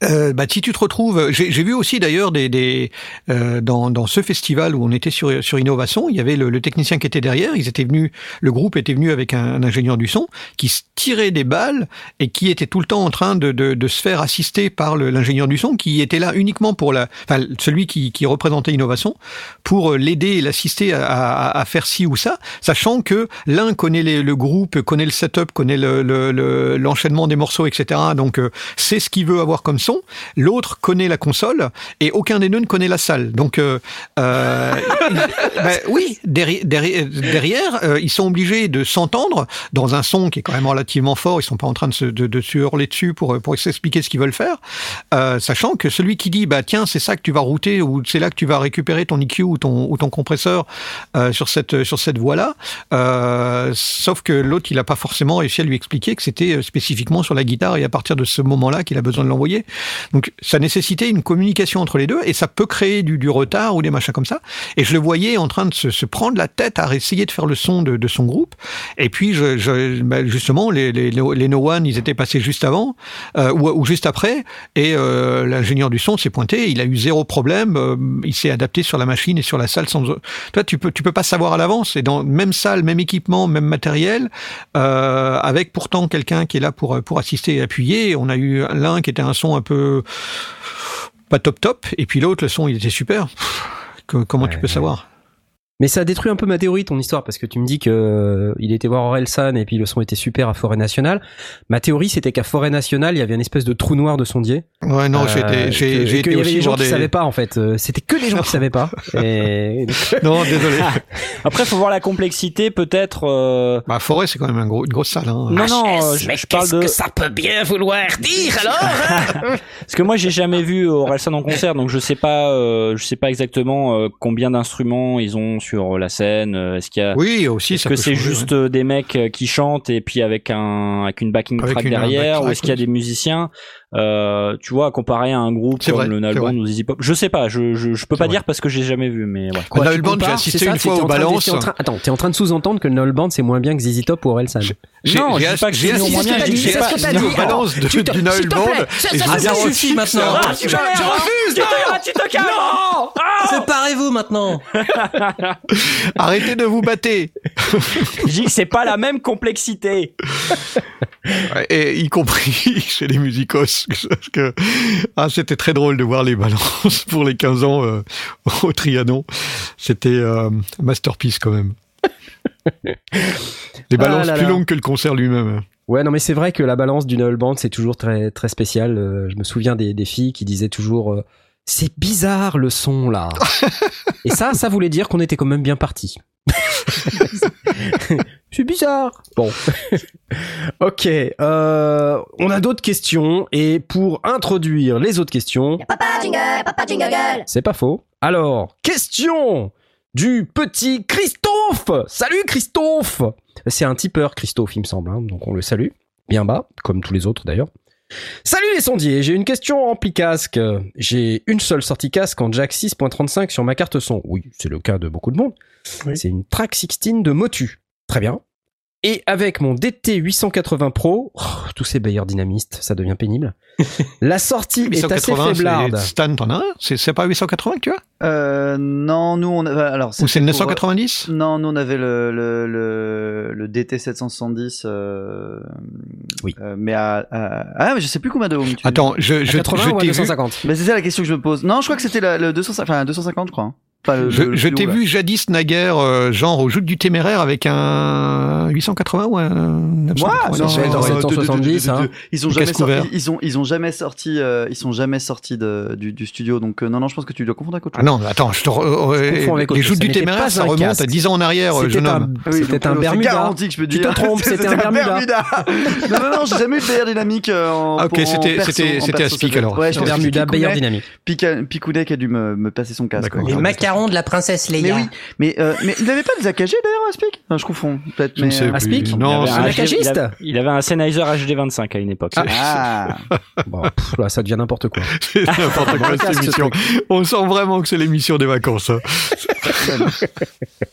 Euh, bah, si tu te retrouves, j'ai vu aussi d'ailleurs des, des euh, dans, dans ce festival où on était sur sur Innovation, il y avait le, le technicien qui était derrière. Ils étaient venus, le groupe était venu avec un, ingénieur du son qui se tirait des balles et qui était tout le temps en train de, de, de se faire assister par l'ingénieur du son qui était là uniquement pour la, enfin celui qui, qui représentait Innovation pour l'aider et l'assister à, à, à faire ci ou ça, sachant que l'un connaît les- le groupe, connaît le setup, connaît le- le- le- l'enchaînement des morceaux, etc. Donc euh, c'est ce qu'il veut avoir comme son. L'autre connaît la console et aucun des deux ne connaît la salle. Donc euh, euh, ben oui, derrière, euh, ils sont obligés de s'entendre dans un son qui est quand même relativement fort. Ils sont pas en train de se, de, de se hurler dessus pour pour s'expliquer ce qu'ils veulent faire, sachant que celui qui dit bah tiens c'est ça que tu vas router ou c'est là que tu vas récupérer ton EQ ou ton ou ton compresseur sur cette sur cette voie là. Sauf que l'autre il a pas forcément réussi à lui expliquer que c'était spécifiquement sur la guitare et à partir de ce moment-là qu'il a besoin de l'envoyer. Donc ça nécessitait une communication entre les deux et ça peut créer du, retard ou des machins comme ça. Et je le voyais en train de se, prendre la tête à essayer de faire le son de, son groupe. Et puis bah, justement les, No One ils étaient passés juste avant euh, ou, juste après et euh, l'ingénieur du son s'est pointé. Il a eu zéro problème. euh, il s'est adapté sur la machine et sur la salle sans. Toi tu peux tu peux pas savoir à l'avance. Et dans même salle, même équipement, même matériel, avec pourtant quelqu'un qui est là pour pour assister et appuyer. On a eu l'un qui était un son un peu pas top top, et puis l'autre le son il était super. Que- comment tu peux ouais. savoir? Mais ça détruit un peu ma théorie, ton histoire, parce que tu me dis que euh, il était voir Orelsan et puis le son était super à Forêt Nationale. Ma théorie, c'était qu'à Forêt Nationale, il y avait une espèce de trou noir de sondier. Ouais non, j'ai été Euh, j'ai que- j'ai qu'il été y avait aussi des gens voir qui des. savaient pas en fait. Euh, C'était que les gens qui savaient pas. Et Non désolé. Après, faut voir la complexité, peut-être. euh, bah Forêt c'est quand même un gros, une grosse salle. Hein. Non, non, je, je parle de. ça peut bien vouloir dire alors Parce que moi, j'ai jamais vu Orelsan en concert, donc je sais pas, euh, je sais pas exactement euh, combien d'instruments ils ont sur la scène. euh, Est-ce qu'il y a Oui aussi Est-ce que c'est juste euh, des mecs euh, qui chantent et puis avec un avec une backing Avec track une- un derrière ou est-ce qu'il y a des musiciens? Euh, tu vois comparé à un groupe comme vrai, le c'est Null vrai. Band ou Zizi Pop je sais pas je je, je peux pas vrai. dire parce que j'ai jamais vu mais ouais Quoi, tu Band, j'ai compares, assisté c'est ça, une fois aux en train de- balances. Attends, t'es en train de sous-entendre que le Null Band c'est moins bien que ZZ Top ou Orelsan. Non, j'ai je pas que j'ai c'est assisté moins bien, je que j'ai pas- tu te- du s'il Null te Band. plaît, et ça- je suffit que maintenant. Ah, tu refuse tu te calmes non Séparez-vous maintenant. Arrêtez de vous battre. je que c'est pas la même complexité Et y compris chez les musicos. Que ah, c'était très drôle de voir les balances pour les 15 ans euh, au Trianon. C'était euh, masterpiece quand même. Les balances Ah là plus là. longues que le concert lui-même. Ouais, non, mais c'est vrai que la balance du Null Band, c'est toujours très, très spécial. Euh, je me souviens des, des filles qui disaient toujours euh, C'est bizarre le son là. Et ça, ça voulait dire qu'on était quand même bien parti. C'est bizarre. Bon. ok. Euh, on a d'autres questions. Et pour introduire les autres questions, Papa jingle, papa jingle c'est pas faux. Alors, question du petit Christophe Salut Christophe C'est un tipeur Christophe, il me semble, hein, donc on le salue. Bien bas, comme tous les autres d'ailleurs. Salut les sondiers, j'ai une question ampli casque. J'ai une seule sortie casque en jack 6.35 sur ma carte son. Oui, c'est le cas de beaucoup de monde. Oui. C'est une Track 16 de Motu. Très bien. Et avec mon DT 880 Pro, oh, tous ces bailleurs dynamistes, ça devient pénible. La sortie est assez 880, faiblarde. c'est- Stan, t'en as un? C'est c'est pas 880 que tu as Euh, non, nous on avait, alors Ou c'est le c'était pour- 990 Non, nous on avait le le le, le DT 770. Euh, Oui. euh, mais à, à- ah mais je sais plus combien de ohms tu. Attends, je, À je, 80 je ou à t'ai vu, 250 Mais c'est ça la question que je me pose. Non, je crois que c'était la- le 250, enfin 250 je crois. hein. Pas le- je, je t'ai vu jadis naguère, euh, genre au joute du téméraire avec un 880 ou un 990 Ouais, non, ça va être en non, 770, de- de- de- de- hein. de- Ils ont jamais sorti, ils ont ils ont jamais sorti euh, ils sont jamais sortis de, du, du studio donc euh, non non je pense que tu dois confondre avec autre Ah chose. non, attends, je te re- euh, confonds avec les joutes du téméraire, ça remonte à 10 ans en arrière, C'était jeune un, homme. Ah c'était un euh, Bermuda. garanti que je peux Tu dire. te trompes, c'était un Bermuda. non non non, j'ai jamais eu de BR dynamique euh, en Ah, ok, c'était- c'était- c'était Aspic, alors. Ouais, je Bermuda, Bayer Dynamique. Pica- Picounet qui a dû me, passer son casque. D'accord. ouais. De la princesse Mais Leia. oui, mais euh, mais il avait pas des AKG d'ailleurs Aspic Non, je confonds peut-être Je ne mais euh, plus. Aspic Non, c'est un acagiste il avait- il avait un Sennheiser HD25 à une époque Ah, Bon, pff, là, ça devient n'importe quoi. c'est n'importe quoi cette émission. On sent vraiment que c'est l'émission des vacances. hein.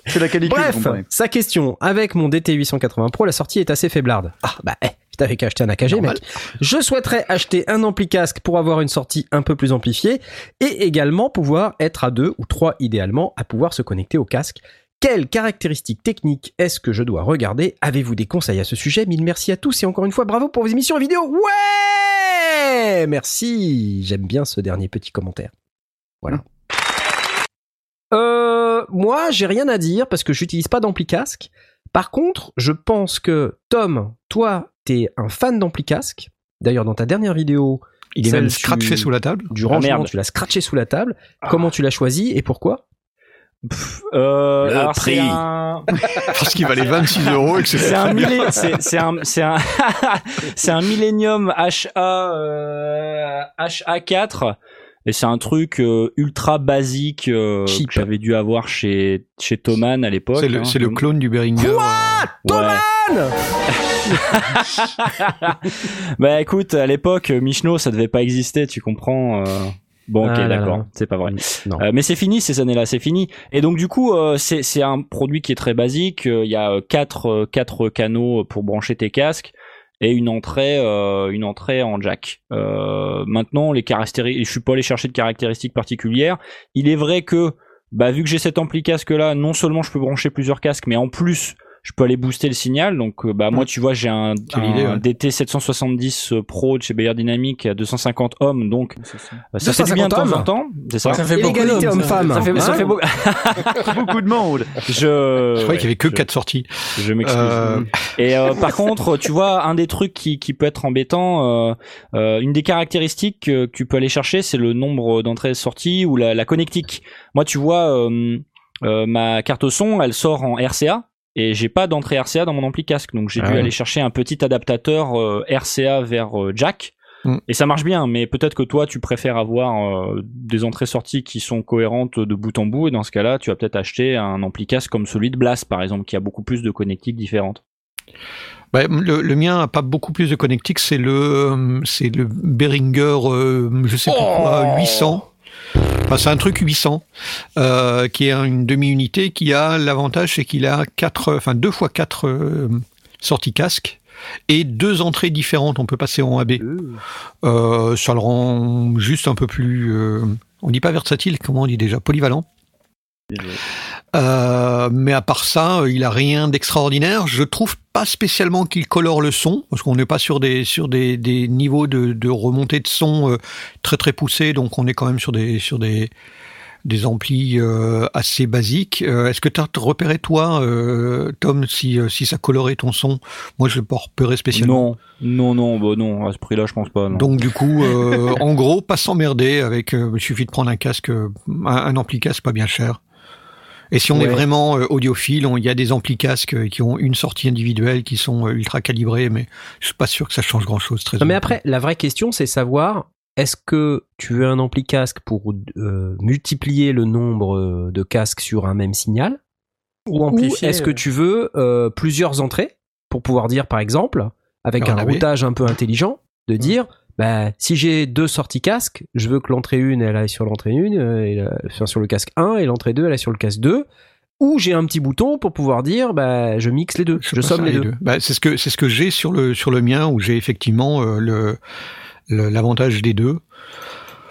c'est la vous Bref, sa question. Avec mon DT 880 Pro, la sortie est assez faiblarde. Ah, bah, eh, Qu'à acheter un AKG, Normal. mec. Je souhaiterais acheter un ampli casque pour avoir une sortie un peu plus amplifiée et également pouvoir être à deux ou trois idéalement à pouvoir se connecter au casque. Quelles caractéristiques techniques est-ce que je dois regarder? Avez-vous des conseils à ce sujet? Mille merci à tous et encore une fois bravo pour vos émissions et vidéos. Ouais Merci. J'aime bien ce dernier petit commentaire. Voilà. Euh, moi, j'ai rien à dire parce que j'utilise pas d'ampli casque. Par contre, je pense que Tom, toi, t'es un fan d'ampli casque. D'ailleurs, dans ta dernière vidéo, Il est Celle même tu- scratché sous la table. du rangement, merde. tu l'as scratché sous la table. Comment tu l'as choisi et pourquoi? Euh, Le alors, prix. un- Parce qu'il valait 26 euros et que C'est un, c'est, un, c'est un, c'est un Millennium HA, euh, HA4. Et c'est un truc euh, ultra basique euh, Cheap. que j'avais dû avoir chez, chez Thomann à l'époque. C'est le, hein. le clone du Behringer. Ouais. bah écoute, à l'époque, Michno, ça devait pas exister, tu comprends. euh. Bon, ok, Ah d'accord, c'est pas vrai. Non. Euh, mais c'est fini ces années-là, c'est fini. Et donc du coup, euh, c'est un produit qui est très basique. Euh, Il y a euh, quatre euh, quatre canaux pour brancher tes casques et une entrée euh, une entrée en jack. Euh, maintenant, les caractéristiques, je suis pas allé chercher de caractéristiques particulières. Il est vrai que bah vu que j'ai cet ampli casque là, non seulement je peux brancher plusieurs casques, mais en plus je peux aller booster le signal. Donc euh, bah moi tu vois j'ai un, idée, ouais. DT 770 Pro de chez Bayer Dynamic à 250 ohms, donc euh, ça fait du bien de 250 temps en ohms. temps. C'est ça. Ça fait beaucoup d'hommes, ça. Ça fait, ça fait beau- beaucoup de monde. Je, Je croyais qu'il y avait que je- 4 sorties. Je m'excuse. Euh, Et euh, par contre, tu vois, un des trucs qui, qui peut être embêtant, euh, euh, une des caractéristiques que, tu peux aller chercher, c'est le nombre d'entrées-sorties ou la, la connectique. Moi, tu vois, euh, euh, ma carte son, elle sort en RCA. Et j'ai pas d'entrée RCA dans mon ampli casque, donc j'ai Ah dû ouais. aller chercher un petit adaptateur euh, RCA vers euh, jack. Mm. Et ça marche bien, mais peut-être que toi tu préfères avoir euh, des entrées-sorties qui sont cohérentes de bout en bout, et dans ce cas-là, tu vas peut-être acheter un ampli casque comme celui de Blast par exemple, qui a beaucoup plus de connectiques différentes. bah, le, le mien a pas beaucoup plus de connectiques, c'est le, c'est le Behringer, je sais plus quoi, 800. Enfin, c'est un truc 800 euh, qui est une demi-unité qui a l'avantage c'est qu'il a quatre, enfin deux fois quatre euh, sorties casque et deux entrées différentes. On peut passer en AB. Euh, ça le rend juste un peu plus. on dit pas versatile, comment on dit déjà Polyvalent. Euh, mais à part ça, euh, il a rien d'extraordinaire. Je trouve pas spécialement qu'il colore le son, parce qu'on n'est pas sur des sur des, des niveaux de, de remontée de son euh, très très poussés, donc on est quand même sur des sur des des amplis euh, assez basiques. Est-ce que tu as repéré toi, Tom, si si ça colorait ton son? Moi, je l'ai pas repéré spécialement. Non, non, non, bah non, à ce prix-là, je pense pas. Non. Donc du coup, euh, en gros, pas s'emmerder avec. euh, il suffit de prendre un casque, un, un ampli casque pas bien cher. Et si on est vraiment euh, audiophile, il y a des ampli casques euh, qui ont une sortie individuelle, qui sont euh, ultra calibrés, mais je suis pas sûr que ça change grand-chose. Très Non, mais après, la vraie question, c'est savoir est-ce que tu veux un ampli casque pour euh, multiplier le nombre de casques sur un même signal? Ou Ou est-ce que tu veux euh, plusieurs entrées pour pouvoir dire, par exemple, avec un routage un peu intelligent, de dire bah, si j'ai deux sorties casque, je veux que l'entrée 1 elle aille sur l'entrée 1, euh, enfin, sur le casque 1 et l'entrée 2 elle aille sur le casque 2. Ou j'ai un petit bouton pour pouvoir dire bah, je mixe les deux, je, somme les deux. Bah, c'est ce que c'est ce que j'ai sur le sur le mien où j'ai effectivement euh, le l'avantage des deux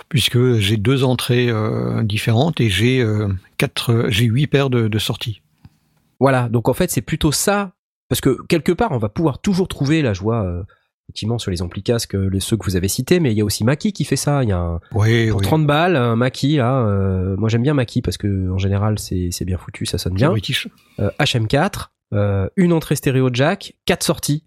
puisque j'ai deux entrées euh, différentes et j'ai quatre j'ai huit paires de, de sorties. Voilà, donc en fait c'est plutôt ça, parce que quelque part on va pouvoir toujours trouver la joie, effectivement sur les ampli casques, euh, les ceux que vous avez cités, mais il y a aussi Maki qui fait ça, il y a un, Oui, pour oui. 30 balles un Maki là, euh, moi j'aime bien Maki parce que en général c'est bien foutu, ça sonne bien, British. Euh, HM4, euh, une entrée stéréo jack, quatre sorties,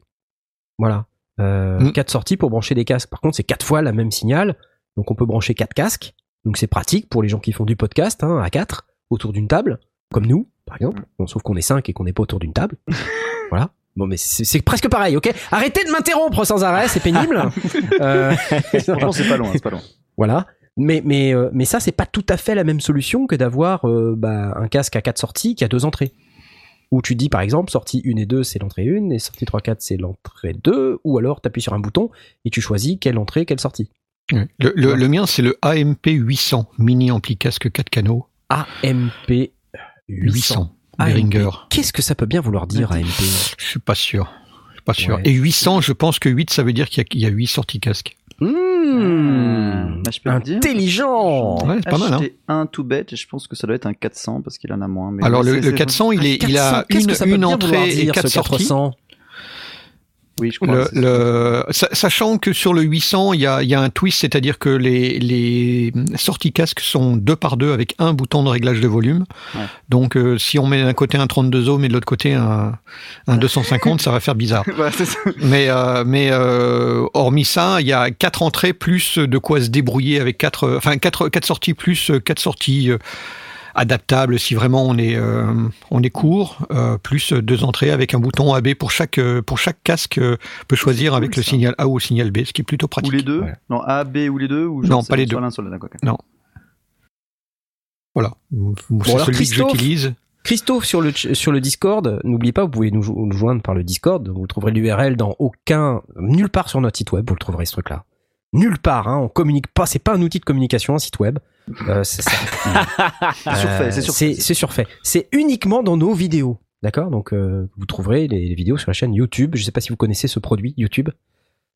voilà, euh, Mm. quatre sorties pour brancher des casques, par contre c'est quatre fois la même signal, donc on peut brancher quatre casques, donc c'est pratique pour les gens qui font du podcast hein, à quatre autour d'une table, comme nous par exemple, bon, sauf qu'on est cinq et qu'on n'est pas autour d'une table. voilà. Bon, mais c'est presque pareil, ok? Arrêtez de m'interrompre sans arrêt, c'est pénible. Euh, Franchement, c'est pas loin, c'est pas loin. voilà. Mais, mais, euh, mais ça, c'est pas tout à fait la même solution que d'avoir euh, bah, un casque à quatre sorties qui a deux entrées. Où tu dis, par exemple, sortie 1 et 2, c'est l'entrée 1, et sortie 3, 4, c'est l'entrée 2, ou alors tu appuies sur un bouton et tu choisis quelle entrée, quelle sortie. Le, le- le mien, c'est le AMP 800, mini ampli casque 4 canaux, AMP 800. 800, AMP. Behringer. Qu'est-ce que ça peut bien vouloir dire, AMP Je suis pas sûr. Pas sûr. Ouais. Et 800, je pense que 8, ça veut dire qu'il y a, il y a 8 sorties casque. Mmh, Bah, je peux te dire. intelligent. Ouais, c'est pas mal, hein. un tout bête et je pense que ça doit être un 400 parce qu'il en a moins. Mais Alors, le, c'est- le c'est- 400, il, est, il 400, a une, entrée et dire, 4 ce sorties. 400 Oui, je crois. Le, le, sachant que sur le 800, il y a, il y a un twist, c'est-à-dire que les, les sorties casque sont deux par deux avec un bouton de réglage de volume. Ouais. Donc, euh, si on met d'un côté un 32 ohms et de l'autre côté un, un 250, ça va faire bizarre. Ça. Mais, euh, mais euh, hormis ça, il y a quatre entrées plus de quoi se débrouiller avec quatre, enfin quatre, quatre sorties plus quatre sorties adaptables si vraiment on est euh, on est court, euh, plus deux entrées avec un bouton AB pour chaque euh, pour chaque casque euh, peut choisir cool, avec le ça. signal A ou le signal B, ce qui est plutôt pratique. Ou les deux Ouais. Non, A, B ou les deux ou Non, c'est pas les deux. d'accord, ok. Voilà, c'est alors, celui que Christophe j'utilise. Christophe sur le sur le Discord, n'oubliez pas, vous pouvez nous, jo- nous joindre par le Discord. Vous trouverez l'URL dans aucun nulle part sur notre site web. Vous le trouverez ce truc-là. Nulle part. Hein, on communique pas. C'est pas un outil de communication, un site web. Euh, c'est ça. C'est surfait, c'est Euh, surfait. C'est surfait. C'est uniquement dans nos vidéos. D'accord? Donc euh, vous trouverez les, les vidéos sur la chaîne YouTube. Je sais pas si vous connaissez ce produit YouTube.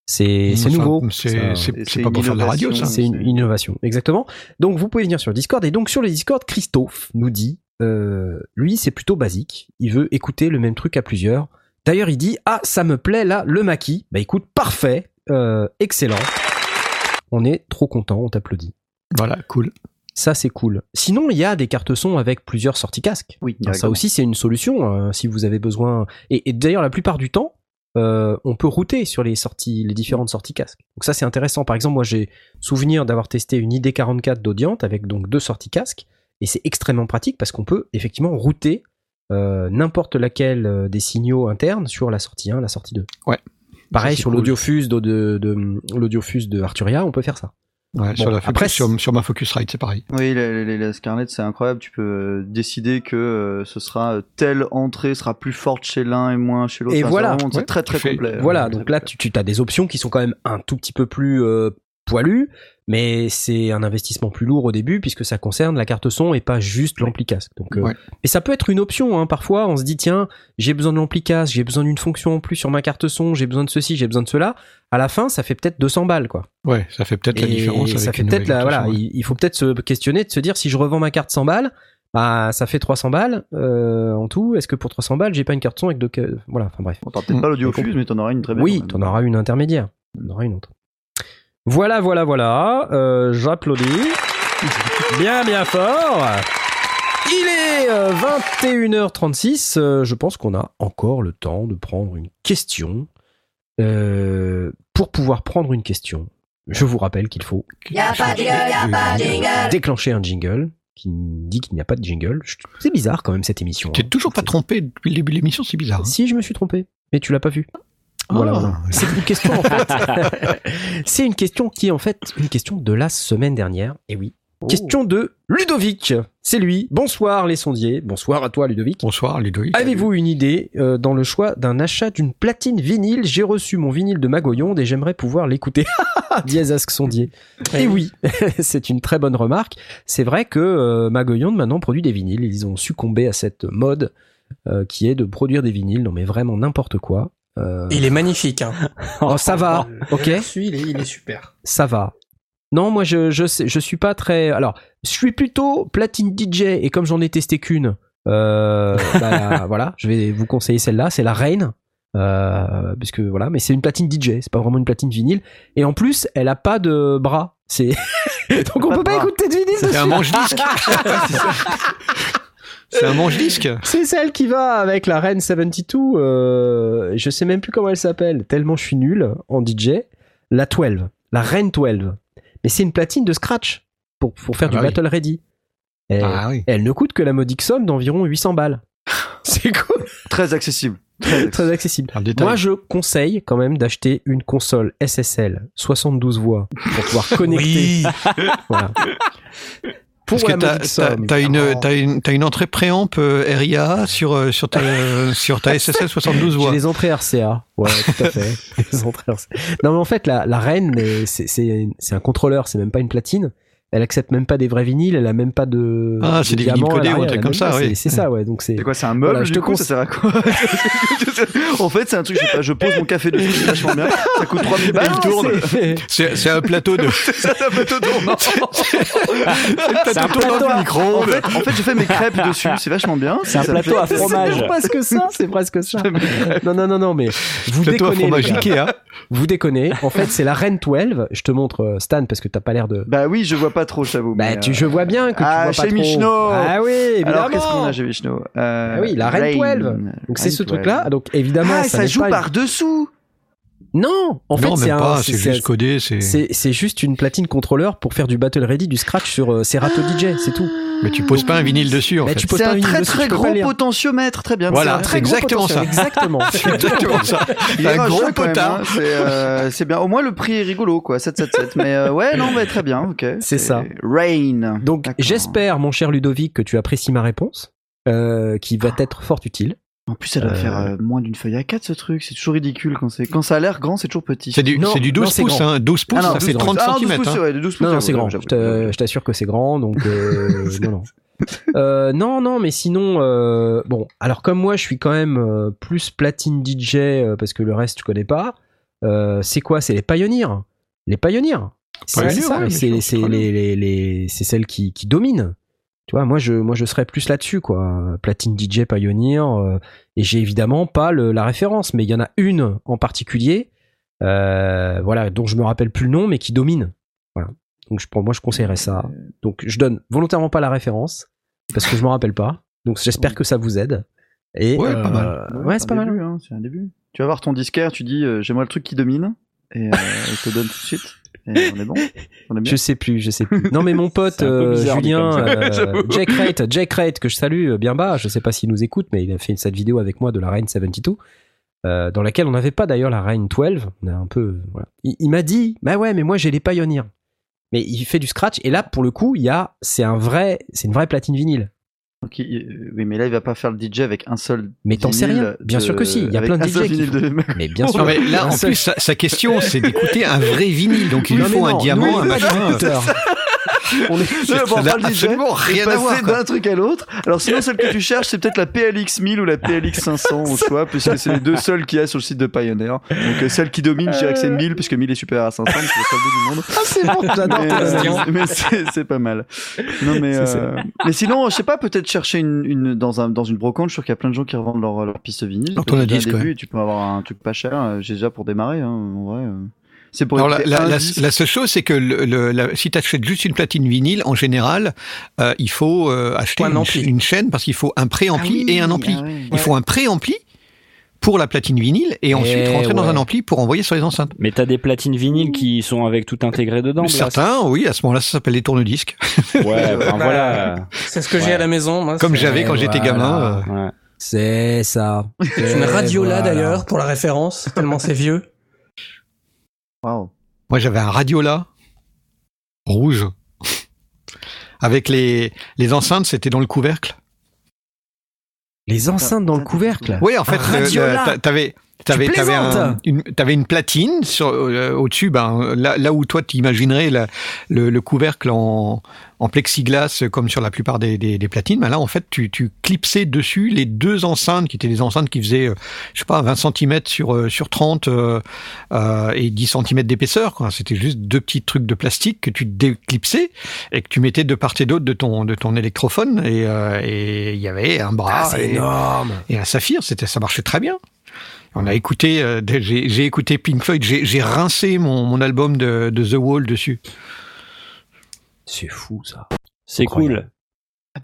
C'est Enfin, nouveau. C'est pas pour faire de la radio, ça. innovation. c'est une innovation, exactement. Donc vous pouvez venir sur Discord et donc sur le Discord, Christophe nous dit, euh, lui c'est plutôt basique, il veut écouter le même truc à plusieurs. D'ailleurs il dit ah ça me plaît là le maquis, bah écoute parfait, euh, excellent. On est trop content, on t'applaudit. Voilà, cool. Ça c'est cool. Sinon il y a des cartes son avec plusieurs sorties casque. Oui, Ça aussi c'est une solution euh, si vous avez besoin. Et, et d'ailleurs la plupart du temps, euh, on peut router sur les sorties, les différentes sorties casque. Donc ça c'est intéressant. Par exemple moi j'ai souvenir d'avoir testé une ID44 d'Audiant avec donc deux sorties casque et c'est extrêmement pratique parce qu'on peut effectivement router euh, n'importe laquelle euh, des signaux internes sur la sortie 1, la sortie 2. Ouais. Pareil sur cool. l'audiofuse de, de, de- l'audiophuse de Arturia, on peut faire ça. Ouais, sur, la après, Focus- sur, sur ma Focusrite, c'est pareil. Oui, la, la- la Scarlett, c'est incroyable. Tu peux euh, décider que euh, ce sera euh, telle entrée sera plus forte chez l'un et moins chez l'autre. Et Enfin, voilà. c'est Ouais, très très tu fais- complet. Voilà, donc là, tu, tu as des options qui sont quand même un tout petit peu plus euh, poilues, mais c'est un investissement plus lourd au début puisque ça concerne la carte son et pas juste l'ampli casque. Donc, euh, Ouais. Et ça peut être une option, hein. parfois on se dit tiens, j'ai besoin de l'ampli casque, j'ai besoin d'une fonction en plus sur ma carte son, j'ai besoin de ceci, j'ai besoin de cela. À la fin, ça fait peut-être 200 balles, quoi. Ouais, ça fait peut-être la différence. ça fait peut-être la, voilà, ouais. il, il faut peut-être se questionner, de se dire si je revends ma carte 100 balles, bah ça fait 300 balles euh, en tout. Est-ce que pour 300 balles, j'ai pas une carte son avec deux, ca- voilà, enfin bref. T'auras peut-être pas l'audiofuse, mais t'en auras une très belle. Oui, t'en auras une intermédiaire. T'en auras une autre. Voilà, voilà, voilà. Euh, J'applaudis. Bien, bien fort. Il est euh, 21h36. Euh, je pense qu'on a encore le temps de prendre une question. Euh, pour pouvoir prendre une question, je vous rappelle qu'il faut déclencher un jingle qui dit qu'il n'y a pas de jingle. C'est bizarre quand même cette émission. T'es hein. toujours pas trompé depuis le début de l'émission, c'est bizarre. hein. Si, je me suis trompé. Mais tu l'as pas vu. Voilà, Ah. voilà. C'est une question en fait. c'est une question qui est en fait une question de la semaine dernière. Et oui. Oh. Question de Ludovic. C'est lui. Bonsoir les sondiers. Bonsoir à toi Ludovic. Bonsoir, Ludovic. Avez-vous une idée euh, dans le choix d'un achat d'une platine vinyle? J'ai reçu mon vinyle de Magoyonde et j'aimerais pouvoir l'écouter. Dièse Ask Sondier. Et oui, c'est une très bonne remarque. C'est vrai que euh, Magoyonde maintenant produit des vinyles. Ils ont succombé à cette mode euh, qui est de produire des vinyles. Non mais vraiment n'importe quoi. Euh, Il est magnifique. Hein. oh, ça va, ok, il est, il est super. ça va. Non, moi je je sais, je suis pas très. Alors, je suis plutôt platine DJ et comme j'en ai testé qu'une, euh, bah, voilà, je vais vous conseiller celle-là. C'est la Reine. Euh, parce que voilà, mais c'est une platine DJ, c'est pas vraiment une platine vinyle. Et en plus, elle a pas de bras. C'est donc on Pas peut pas bras. écouter de vinyle C'est un manche-disque. C'est un manche-disque. C'est celle qui va avec la Reine 72. Euh, je sais même plus comment elle s'appelle, tellement je suis nul en DJ. La 12, la Reine 12. Mais c'est une platine de scratch pour, pour faire Ah du oui. battle ready. Et Ah oui. Elle ne coûte que la modique somme d'environ 800 balles. C'est cool, Très accessible. Très très accessible. Un détail. Moi, je conseille quand même d'acheter une console SSL 72 voix pour pouvoir connecter. Voilà. Pour Parce que la t'as- somme. t'as une, t'as une, t'as une entrée préamp euh, RIA sur, euh, sur ta, sur ta SSL 72 J'ai voix. les entrées RCA. Ouais, tout à fait. les entrées RCA. Non, mais en fait, la, la reine, c'est, c'est, c'est un contrôleur, c'est même pas une platine. Elle accepte même pas des vrais vinyles, elle a même pas de. Ah, de c'est des vinyles codés ou un truc comme ça, oui. c'est- C'est ça, ouais. Donc c'est. C'est quoi, c'est un meuble Voilà, je du te coup, ça sert à quoi En fait, c'est un truc, je sais pas, je pose mon café dessus, c'est vachement bien. Ça coûte 3000 balles. il tourne. c'est- C'est c'est un plateau de. Ça, ça peut te tourner. C'est un plateau tournant plateau du à- En fait, en fait, je fais mes crêpes dessus, c'est vachement bien. C'est un plateau à fromage. C'est presque ça, c'est presque ça. Non, non, non, non, mais vous Plateau à fromage. Ikea. Vous déconnez. En fait, c'est la Reine 12. Je te montre euh, Stan parce que t'as pas l'air de. Bah oui, je vois pas trop, j'avoue. Bah, tu, je vois bien que Ah, tu vois pas chez trop. Michno. Ah oui, évidemment. Alors, qu'est-ce qu'on a chez euh, Ah oui, la Reine Rain. 12. Donc c'est ce truc-là. 12. Donc évidemment, Ah, ça, joue pas une- Non, en fait, non, c'est un. pas, c'est- juste codé. C'est. C'est c'est juste une platine contrôleur pour faire du battle ready, du scratch sur euh, Serato DJ, c'est tout. Mais tu poses pas un vinyle dessus, en Bah, fait. tu poses C'est pas un une très dessus, très gros potentiomètre, très bien. Voilà, c'est un exactement ça. Exactement. C'est exactement ça. Il est un rachat gros même, potard. hein. C'est euh, c'est bien. Au moins le prix est rigolo quoi, 777. Mais euh, ouais, non, mais très bien, ok. C'est ça. Rain. Donc j'espère, mon cher Ludovic, que tu apprécies ma réponse, euh, qui va être fort utile. En plus, ça doit Euh, faire euh, moins d'une feuille à 4 ce truc. C'est toujours ridicule quand c'est quand ça a l'air grand, c'est toujours petit. C'est du, c'est du 12 non, c'est pouces, grand. hein. 12 pouces, Ah non, ça 12 fait pouces. 30 Ah non, 12 cm. pouces, ouais, de 12 pouces, Non, non, c'est grand. Je je t'assure que c'est grand, donc euh, non, non. Euh, non, non, mais sinon, euh, bon, alors comme moi, je suis quand même euh, plus platine DJ euh, parce que le reste, tu connais pas. euh, c'est quoi? C'est les Pioneers. Les Pioneers. C'est ça. c'est les, les, les- c'est celles qui, qui dominent. Tu vois, moi, je, moi, je serais plus là-dessus, quoi. Platine DJ Pioneer. euh, et j'ai évidemment pas le- la référence, mais il y en a une en particulier, euh, voilà, dont je me rappelle plus le nom, mais qui domine. Voilà. Donc, je, moi, je conseillerais ça. Donc, je donne volontairement pas la référence parce que je m'en rappelle pas. Donc, j'espère que ça vous aide. Et Ouais, euh, pas mal. Ouais, c'est pas un mal. début, hein, c'est un début. Tu vas voir ton disquaire, tu dis euh, j'aimerais le truc qui domine et euh, il te donne tout de suite. Et on est bon. On est bien. Je sais plus, je sais plus. Non, mais mon pote euh, bizarre, Julien, euh. Jack Rate, Jack Rate, que je salue euh, bien bas, je sais pas s'il nous écoute, mais il a fait cette vidéo avec moi de la Reign 72, euh, dans laquelle on n'avait pas d'ailleurs la Reign 12. On a un peu, voilà. Il, il m'a dit, bah ouais, mais moi j'ai les Pioneers. Mais il fait du scratch, et là, pour le coup, il y a, c'est un vrai, c'est une vraie platine vinyle. Ok, euh, oui, mais là il va pas faire le DJ avec un seul. Mais t'en sais rien. Bien de- sûr que si. Il y a avec plein de un DJ qui de- Mais bien sûr. Non, mais là, en plus, sa, sa question, c'est d'écouter un vrai vinyle. Donc, il lui Non, faut un diamant, nous, un machin. On est- Ça bon, le DJ, absolument rien à passer voir. d'un truc à l'autre. Alors sinon, celle que tu cherches, c'est peut-être la PLX 1000 ou la PLX 500 au choix, puisque c'est les deux seules qu'il y a sur le site de Pioneer. Donc euh, celle qui domine, je dirais que c'est 1000, puisque 1000 est supérieur à 500, c'est le seul bout du monde. Ah, c'est bon, j'adore Mais, euh, question. mais c'est pas mal. Non mais ça. euh, mais sinon, je sais pas, peut-être chercher une, une dans un dans une brocante. Je suis sûr qu'il y a plein de gens qui revendent leur leur piste vinyle. Leur tourne-disque, ouais. Tu peux avoir un truc pas cher. euh, J'ai déjà pour démarrer. Hein, en vrai. euh. C'est pour Alors, la, la, la- seule chose, c'est que le, le- la- si tu achètes juste une platine vinyle, en général, euh, il faut euh, acheter Un une, ampli. une chaîne parce qu'il faut un préampli Ah oui, et un ampli. ah oui. Il faut un préampli pour la platine vinyle et ensuite rentrer dans un ampli pour envoyer sur les enceintes. Mais t'as des platines vinyles qui sont avec tout intégré dedans. Certains, oui, à ce moment-là, ça s'appelle les tourne-disques. Ouais, enfin voilà. C'est ce que j'ai à la maison. Moi, Comme j'avais quand j'étais gamin. euh, Ouais. C'est ça. C'est une radiola voilà. d'ailleurs pour la référence, tellement c'est vieux. Waouh. Moi, j'avais un radiola rouge. Avec les, les enceintes, c'était dans le couvercle. Les enceintes dans le couvercle? Oui, en fait, t'avais t'avais un- une, t'avais une platine sur euh, au-dessus, ben là, là où toi t'imaginerais le, le couvercle en, en plexiglas comme sur la plupart des, des, des platines, ben là en fait tu, tu clipsais dessus les deux enceintes qui étaient des enceintes qui faisaient euh, je sais pas 20 cm sur euh, sur 30 euh, euh, et 10 cm d'épaisseur. C'était juste deux petits trucs de plastique que tu déclipsais et que tu mettais de part et d'autre de ton de ton électrophone et et il y avait un bras Ah, et, énorme. et un saphir, c'était, ça marchait très bien. On a écouté, euh, j'ai, j'ai écouté Pink Floyd, j'ai, j'ai rincé mon, mon album de, de The Wall dessus. C'est fou ça. C'est cool.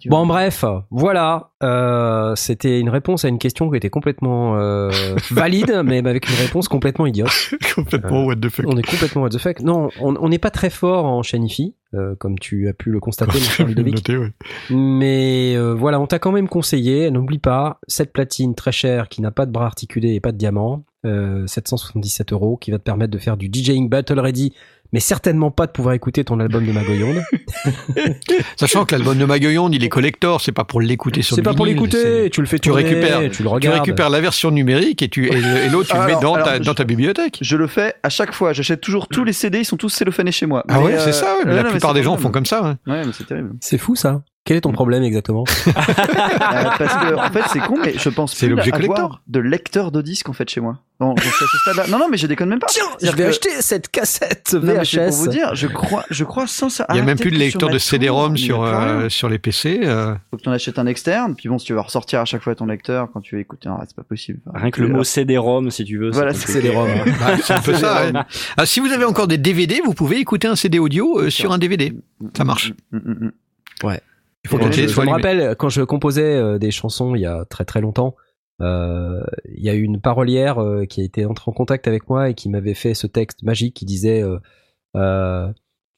Bon bref, voilà, euh, c'était une réponse à une question qui était complètement euh, valide, mais avec une réponse complètement idiote. Complètement what the fuck. On est complètement what the fuck. Non, on n'est pas très fort en Shanifi, euh, comme tu as pu le constater, mon Ludovic. Noté, ouais. Mais euh, voilà, on t'a quand même conseillé, n'oublie pas, cette platine très chère qui n'a pas de bras articulés et pas de diamant, euh, 777 euros, qui va te permettre de faire du DJing Battle Ready, mais certainement pas de pouvoir écouter ton album de Magoyonde. Sachant que l'album de Magoyonde, il est collector, c'est pas pour l'écouter sur C'est pas pour l'écouter, tu le fais Tu tourner, récupères, tu le tu regardes. récupères la version numérique et, tu, et, l'autre, tu le mets dans, alors, ta, je- dans ta bibliothèque. Je le fais à chaque fois. J'achète toujours tous les CD, ils sont tous cellophanés chez moi. Ah Mais, ouais, euh, c'est ça, ouais, la non, plupart des gens terrible. font comme ça. hein. Ouais, mais c'est terrible. C'est fou ça. Quel est ton problème exactement Euh, parce que, en fait, c'est con, mais je pense C'est plus l'objet avoir collector. de lecteur de disques, en fait, chez moi. Non, je suis à ce stade-là. Non, non, mais je déconne même pas. Tiens, je vais que- acheter cette cassette Non, mais VHS. pour vous dire, je crois, je crois sans ça. Il y a Ah, même plus de lecteur de CD-ROM sur, euh, sur les PC. euh. Faut que tu en achètes un externe, puis bon, si tu vas ressortir à chaque fois ton lecteur quand tu veux écouter, non, c'est pas possible. Enfin, Rien que le mot CD-ROM, si tu veux. Voilà, c'est c'est des ROM. Bah, c'est un peu ça. ouais. Ah, si vous avez encore des DVD, vous pouvez écouter un CD audio euh, sur un DVD. Ça marche. Mm, mm, mm. Il faut que Bon, la je, me rappelle quand je composais euh, des chansons il y a très très longtemps, euh, il y a eu une parolière euh, qui a été entrée en contact avec moi et qui m'avait fait ce texte magique qui disait euh, euh,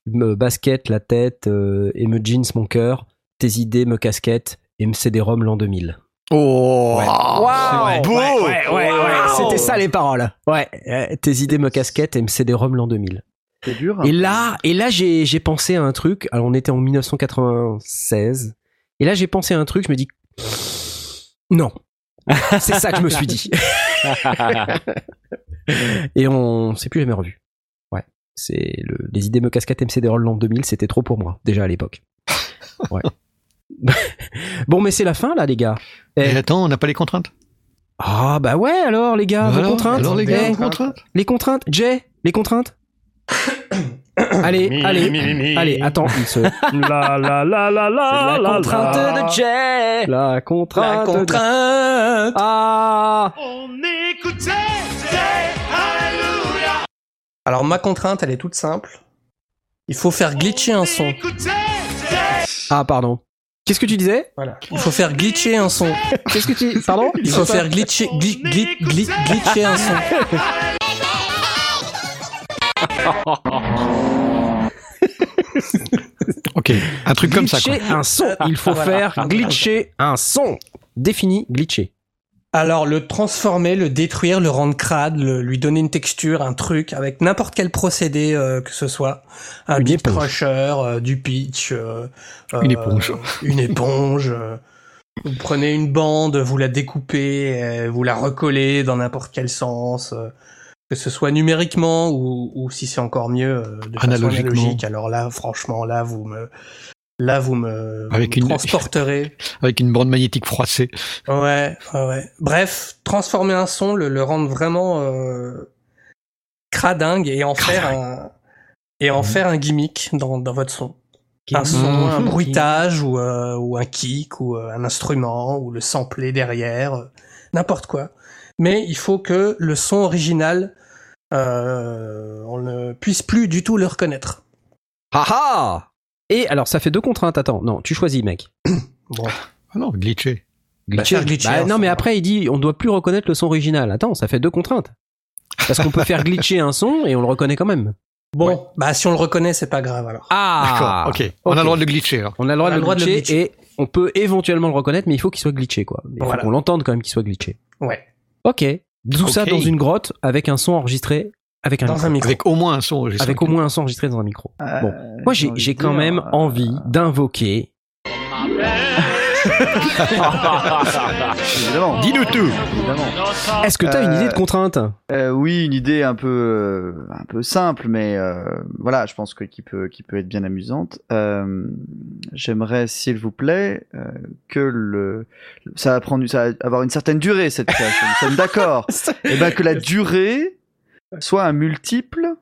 me basket la tête euh, et me jeans mon cœur, tes idées me casquettent et me CD-ROM l'an 2000. Oh, Waouh beau. Ouais, ouais, ouais, ouais. Waouh. C'était ça les paroles. Ouais, euh, tes idées me casquettent et me CD-ROM l'an 2000. C'est dur. Et là, et là j'ai j'ai pensé à un truc. Alors on était en 1996. Et là j'ai pensé à un truc. Je me dis non. C'est ça que je me suis dit. Et on s'est plus jamais revu. Ouais. C'est le, les idées me casquettes MCD Roll l'an 2000, c'était trop pour moi déjà à l'époque. Ouais. bon mais c'est la fin là les gars. Eh, Et attends, on n'a pas les contraintes? Ah bah ouais alors les gars, vos Alors, contraintes. alors, les gars, Eh, vos contraintes? Les contraintes. Jay, les contraintes? Allez, allez, allez, attends, il se. La la la la la la la contrainte la. de Jay. La La contrainte. de- contrainte. Ah. Alors ma contrainte, elle est toute simple. Il faut faire glitcher un son. Ah pardon. Qu'est-ce que tu disais? Voilà. Il faut faire glitcher un son. Qu'est-ce que tu pardon? Il faut faire glitcher, gli- gli- gli- glitcher un son. Ok, un truc comme ça. Quoi. Glitcher un son. Il faut Voilà. faire glitcher un son. Défini glitcher. Alors le transformer, le détruire, le rendre crade, le- lui donner une texture, un truc avec n'importe quel procédé euh, que ce soit, un Une beat éponge. crusher, euh, du pitch, euh, Une euh, éponge. une éponge. euh, vous prenez une bande, vous la découpez, euh, vous la recollez dans n'importe quel sens, euh, que ce soit numériquement ou, ou si c'est encore mieux euh, de façon analogique. Alors là, franchement, là vous me, là vous me, Avec vous me une- transporterez. Avec une bande magnétique froissée. Ouais, ouais, ouais. Bref, transformer un son, le, le rendre vraiment euh, cradingue et en faire un et en faire un gimmick dans, dans votre son. Un son, Mhm. un bruitage ou, euh, ou un kick ou euh, un instrument ou le sampler derrière, euh, n'importe quoi. Mais il faut que le son original, euh, on ne puisse plus du tout le reconnaître. Ah ah Et alors ça fait deux contraintes. Attends, non, tu choisis mec. Bon, Ah non, glitché. Bah, glitcher Bah, un non son, mais après il dit on doit plus reconnaître le son original. Attends, ça fait deux contraintes. Parce qu'on peut faire glitcher un son et on le reconnaît quand même. bon, bah si on le reconnaît, c'est pas grave alors. Ah D'accord, ok. On a le droit de le glitcher. alors. On a le droit, a de, le droit de le glitcher, et on peut éventuellement le reconnaître, mais il faut qu'il soit glitché, quoi. Il faut qu'on l'entende quand même qu'il soit glitché. Ouais. Ok. Tout ça Ok. dans une grotte avec un son enregistré avec un Dans micro. un micro. Avec au moins un son. enregistré. Avec au moins un son enregistré dans un micro. Euh, Bon. Moi, j'ai quand dire, même euh, envie d'invoquer. Évidemment. Dis-nous tout. Évidemment. Est-ce que t'as une Euh, idée de contrainte Euh, oui, une idée un peu, euh, un peu simple, mais euh, voilà, je pense que qui peut, qui peut être bien amusante. Euh, J'aimerais, s'il vous plaît, euh, que le, ça va prendre, ça va avoir une certaine durée cette création. Nous sommes d'accord. Et ben que la durée soit un multiple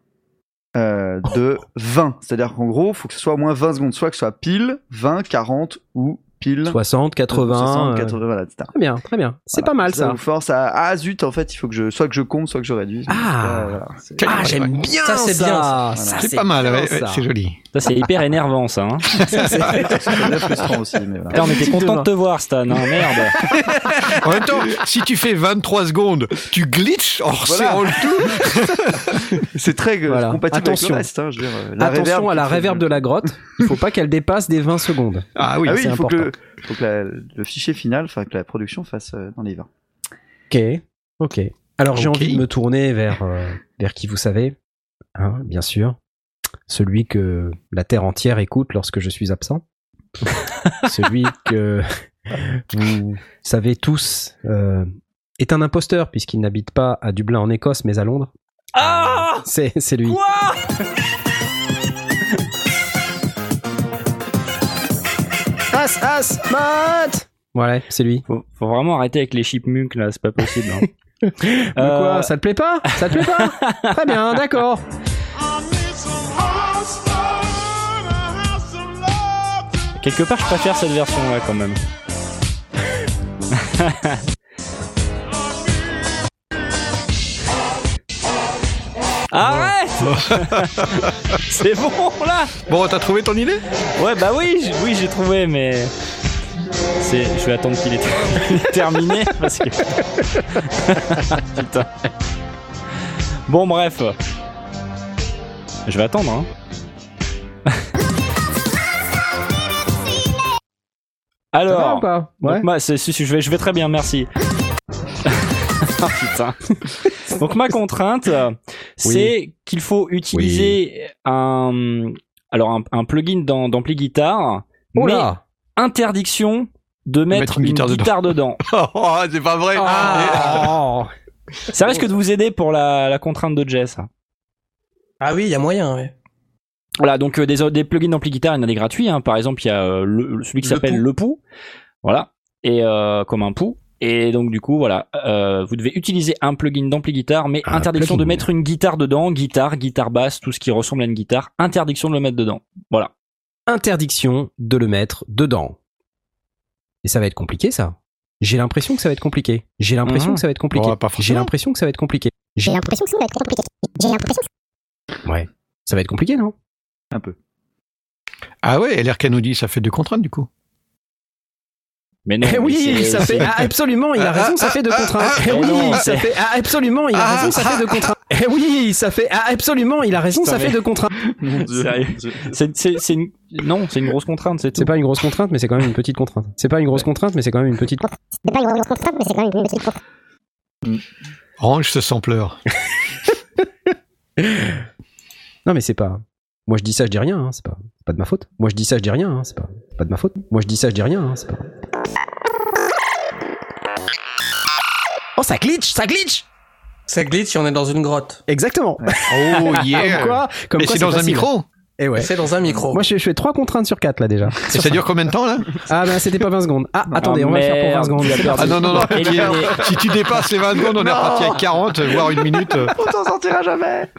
euh, de 20. C'est-à-dire qu'en gros, il faut que ce soit au moins 20 secondes, soit que ce soit pile, 20, 40 ou pile 60, 80. 60, euh, 80, voilà, etc. Très bien, très bien. C'est Voilà. pas mal ça. ça. vous force à ah zut en fait il faut que je soit que je comble soit que je réduise. Ah. Voilà, c'est- Quel- Ah, j'aime bien Ça, c'est bien, ça. C'est pas mal, ouais, ouais, c'est joli. Ça, c'est hyper énervant, ça. Hein. c'est frustrant aussi mais voilà. Putain, on était content de te voir, Stan. Hein, merde. En même temps, si tu fais 23 secondes, tu glitches en resserrant le tout. C'est très euh, Voilà. compatible Attention. avec le reste. Hein, je veux dire, euh, la Attention reverb à la qui fait- réverb de la grotte. Il faut pas qu'elle dépasse des 20 secondes. Ah oui, Ah oui, c'est il faut que, important. le, faut que la- le fichier final, enfin que la production fasse euh, dans les 20. Ok, ok. Alors j'ai envie de me tourner vers euh, vers qui vous savez, hein, bien sûr. Celui que la terre entière écoute lorsque je suis absent, celui que vous savez tous euh, est un imposteur puisqu'il n'habite pas à Dublin en Écosse mais à Londres. Ah C'est c'est lui. Quoi? As, as, mat Ouais, c'est lui. faut, faut vraiment arrêter avec les chipmunks là, c'est pas possible. hein. Euh, quoi? Ça te plaît pas? Ça te plaît pas? Très bien, d'accord. Quelque part, je préfère cette version là quand même. Arrête C'est bon là Bon, t'as trouvé ton idée? Ouais, bah oui, j- oui, j'ai trouvé, mais. C'est... Je vais attendre qu'il est terminé parce que. Putain. Bon, bref. Je vais attendre, hein. Ça va ou Alors, pas Ouais. donc, ma- c'est- si, si, je, vais, je vais très bien, merci. Ah, putain. Donc ma contrainte, euh, c'est qu'il faut utiliser un, alors un, un plugin dans- d'ampli guitare, Oh mais là interdiction de mettre, mettre une une, guitare guitare, dedans. Oh, c'est pas vrai. Oh. Ça risque de vous aider pour la, la contrainte de Jess. Ah oui, il y a moyen, ouais. Voilà, donc euh, des, des plugins d'ampli guitare, il y en a des gratuits. hein. Par exemple, il y a euh, le- celui qui Le s'appelle Pou. Le Pou. Voilà. Et euh, comme un pou. Et donc du coup, voilà, euh, vous devez utiliser un plugin d'ampli guitare, mais Un interdiction de plugin. mettre une guitare dedans, guitare, guitare basse, tout ce qui ressemble à une guitare, interdiction de le mettre dedans. Voilà. Interdiction de le mettre dedans. Et ça va être compliqué, ça. J'ai l'impression que ça va être compliqué. J'ai l'impression Mhm. que ça va être compliqué. Oh, pas forcément. J'ai l'impression que ça va être compliqué. J'ai l'impression que ça va être compliqué. J'ai l'impression que Ouais. Ça va être compliqué, non? Un peu. Ah ouais, LRK nous dit ça fait deux contraintes du coup. Mais non. Eh oui, c'est- ça fait ah, absolument, il a raison, ça fait deux contraintes. Eh ah, oui, non, ça fait ah, absolument, il a raison, ça fait deux contraintes. Eh oui, ça fait ah, absolument, il a raison, ça fait deux contraintes. Sérieux C'est, c'est, c'est une... Non, c'est une grosse contrainte, c'est pas une grosse contrainte, mais c'est quand même une petite contrainte. C'est pas une grosse contrainte, mais c'est quand même une petite. c'est pas une grosse contrainte, mais c'est quand même une petite contrainte. Range ce sampleur. Non, mais c'est pas. Moi, je dis ça, je dis rien. Hein, c'est pas. C'est pas de ma faute. Moi, je dis ça, je dis rien. Hein, c'est pas. C'est pas de ma faute. Moi, je dis ça, je dis rien. Hein, c'est pas. Oh, ça glitch, ça glitch. Ça glitch, on est dans une grotte. Exactement. Oh Comme yeah. quoi, comme Et quoi c'est dans un facile. micro. Et ouais. C'est dans un micro. Moi, je, je fais trois contraintes sur quatre là déjà. Et ça dure combien de temps là? Ah ben, c'était pas 20 secondes. Ah, attendez, Ah, on va le faire pour 20 merde, secondes. Ah non, non, non. Si tu dépasses les 20 secondes, on est reparti à 40, voire une minute. On t'en sortira jamais.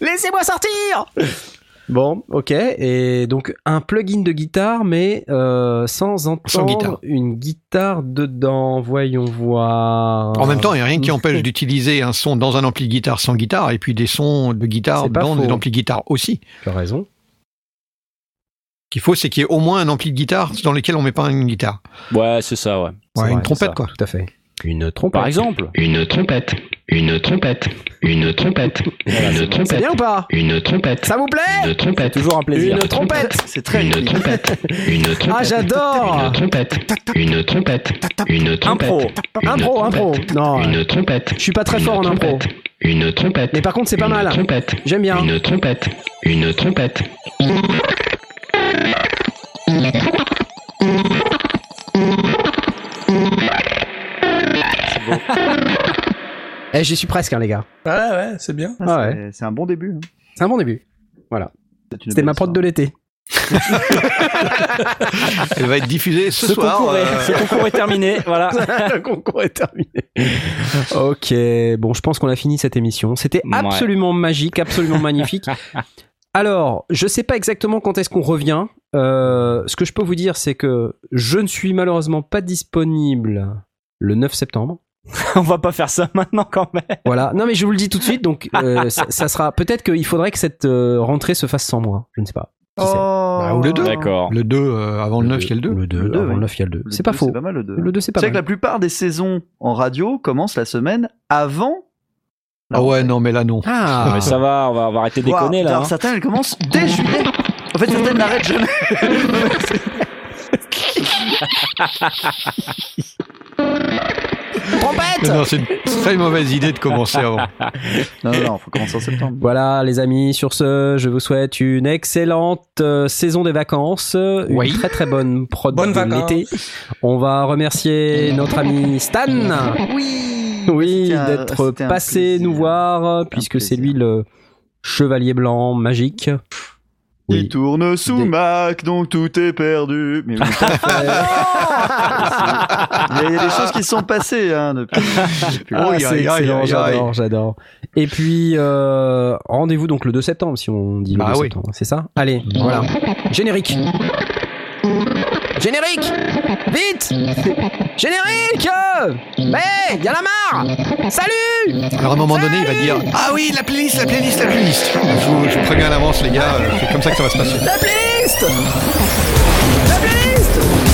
Laissez-moi sortir Bon, ok. Et donc un plugin de guitare, mais euh, sans entendre Sans guitare. une guitare dedans. Voyons voir. En même temps, il n'y a rien qui empêche d'utiliser un son dans un ampli de guitare sans guitare et puis des sons de guitare dans faux. des amplis de guitare aussi. Tu as raison. Ce qu'il faut, c'est qu'il y ait au moins un ampli de guitare dans lequel on met pas une guitare. Ouais, c'est ça, ouais. Ouais, vrai, une trompette, ça, quoi. Tout à fait. Une trompette. Par exemple. Une trompette, une trompette, une trompette, une C'est trompette, bien ou pas une trompette, Ça vous plaît une trompette, Toujours un plaisir. Une trompette C'est très une trompette, une trompette, Ah, j'adore une trompette, une trompette, une trompette, Impro. une Impro, impro. trompette, Non, une trompette, je suis pas très une fort en impro. trompette, une trompette, Mais par contre, c'est pas une mal. trompette, J'aime bien. une trompette, une trompette, Eh, j'y suis presque, hein, les gars. Ouais, ouais, c'est bien. Ah, Ah c'est- C'est un bon début. hein. C'est un bon début. C'est une C'était ma prod de l'été. Elle va être diffusée ce, Ce soir. concours, est, euh, ce concours est terminé. Voilà. Le concours est terminé. ok, bon, je pense qu'on a fini cette émission. C'était Ouais. absolument magique, absolument magnifique. Alors, je sais pas exactement quand est-ce qu'on revient. Euh, ce que je peux vous dire, c'est que je ne suis malheureusement pas disponible le 9 septembre. On va pas faire ça maintenant quand même. Voilà. Non, mais je vous le dis tout de suite. Donc, euh, ça, ça sera peut-être qu'il faudrait que cette euh, rentrée se fasse sans moi. Je ne sais pas. Qui sait Bah, ou le 2. D'accord. Le 2, euh, avant le 9, il y a le 2. Le 2, Le deux, avant le 9, il y a le 2. Le C'est pas faux. C'est pas mal le 2. Le 2, c'est pas Tu sais que mal. la plupart des saisons en radio commencent la semaine avant. la Ah ouais, non, mais là, non. Ah, Mais ça va, on va, on va arrêter de déconner là. hein. Certaines, elles commencent dès juillet. En fait, certaines n'arrêtent jamais. Trompette Non, c'est une très mauvaise idée de commencer avant. Non, non, non, faut commencer en septembre. Voilà, les amis, sur ce, je vous souhaite une excellente euh, saison des vacances, une Oui. très très bonne prod Bonnes de l'été. On va remercier notre ami Stan. Oui. Oui, d'être passé nous voir, puisque c'est lui le chevalier blanc magique. Il tourne sous Des- Mac, donc tout est perdu. Mais oui, il y a il y a des choses qui se sont passées hein, depuis. Ah, c'est excellent, j'adore, j'adore. Et puis, euh, rendez-vous donc le 2 septembre, si on dit le Bah 2 oui. septembre, c'est ça? Allez, voilà. Générique Générique. Vite. Générique. Mais y en a marre. Salut. Alors à un moment donné, il va dire Ah oui, la playlist, la playlist, la playlist. Je vous, je vous préviens à l'avance, les gars, euh, c'est comme ça que ça va se passer. La playlist. La playlist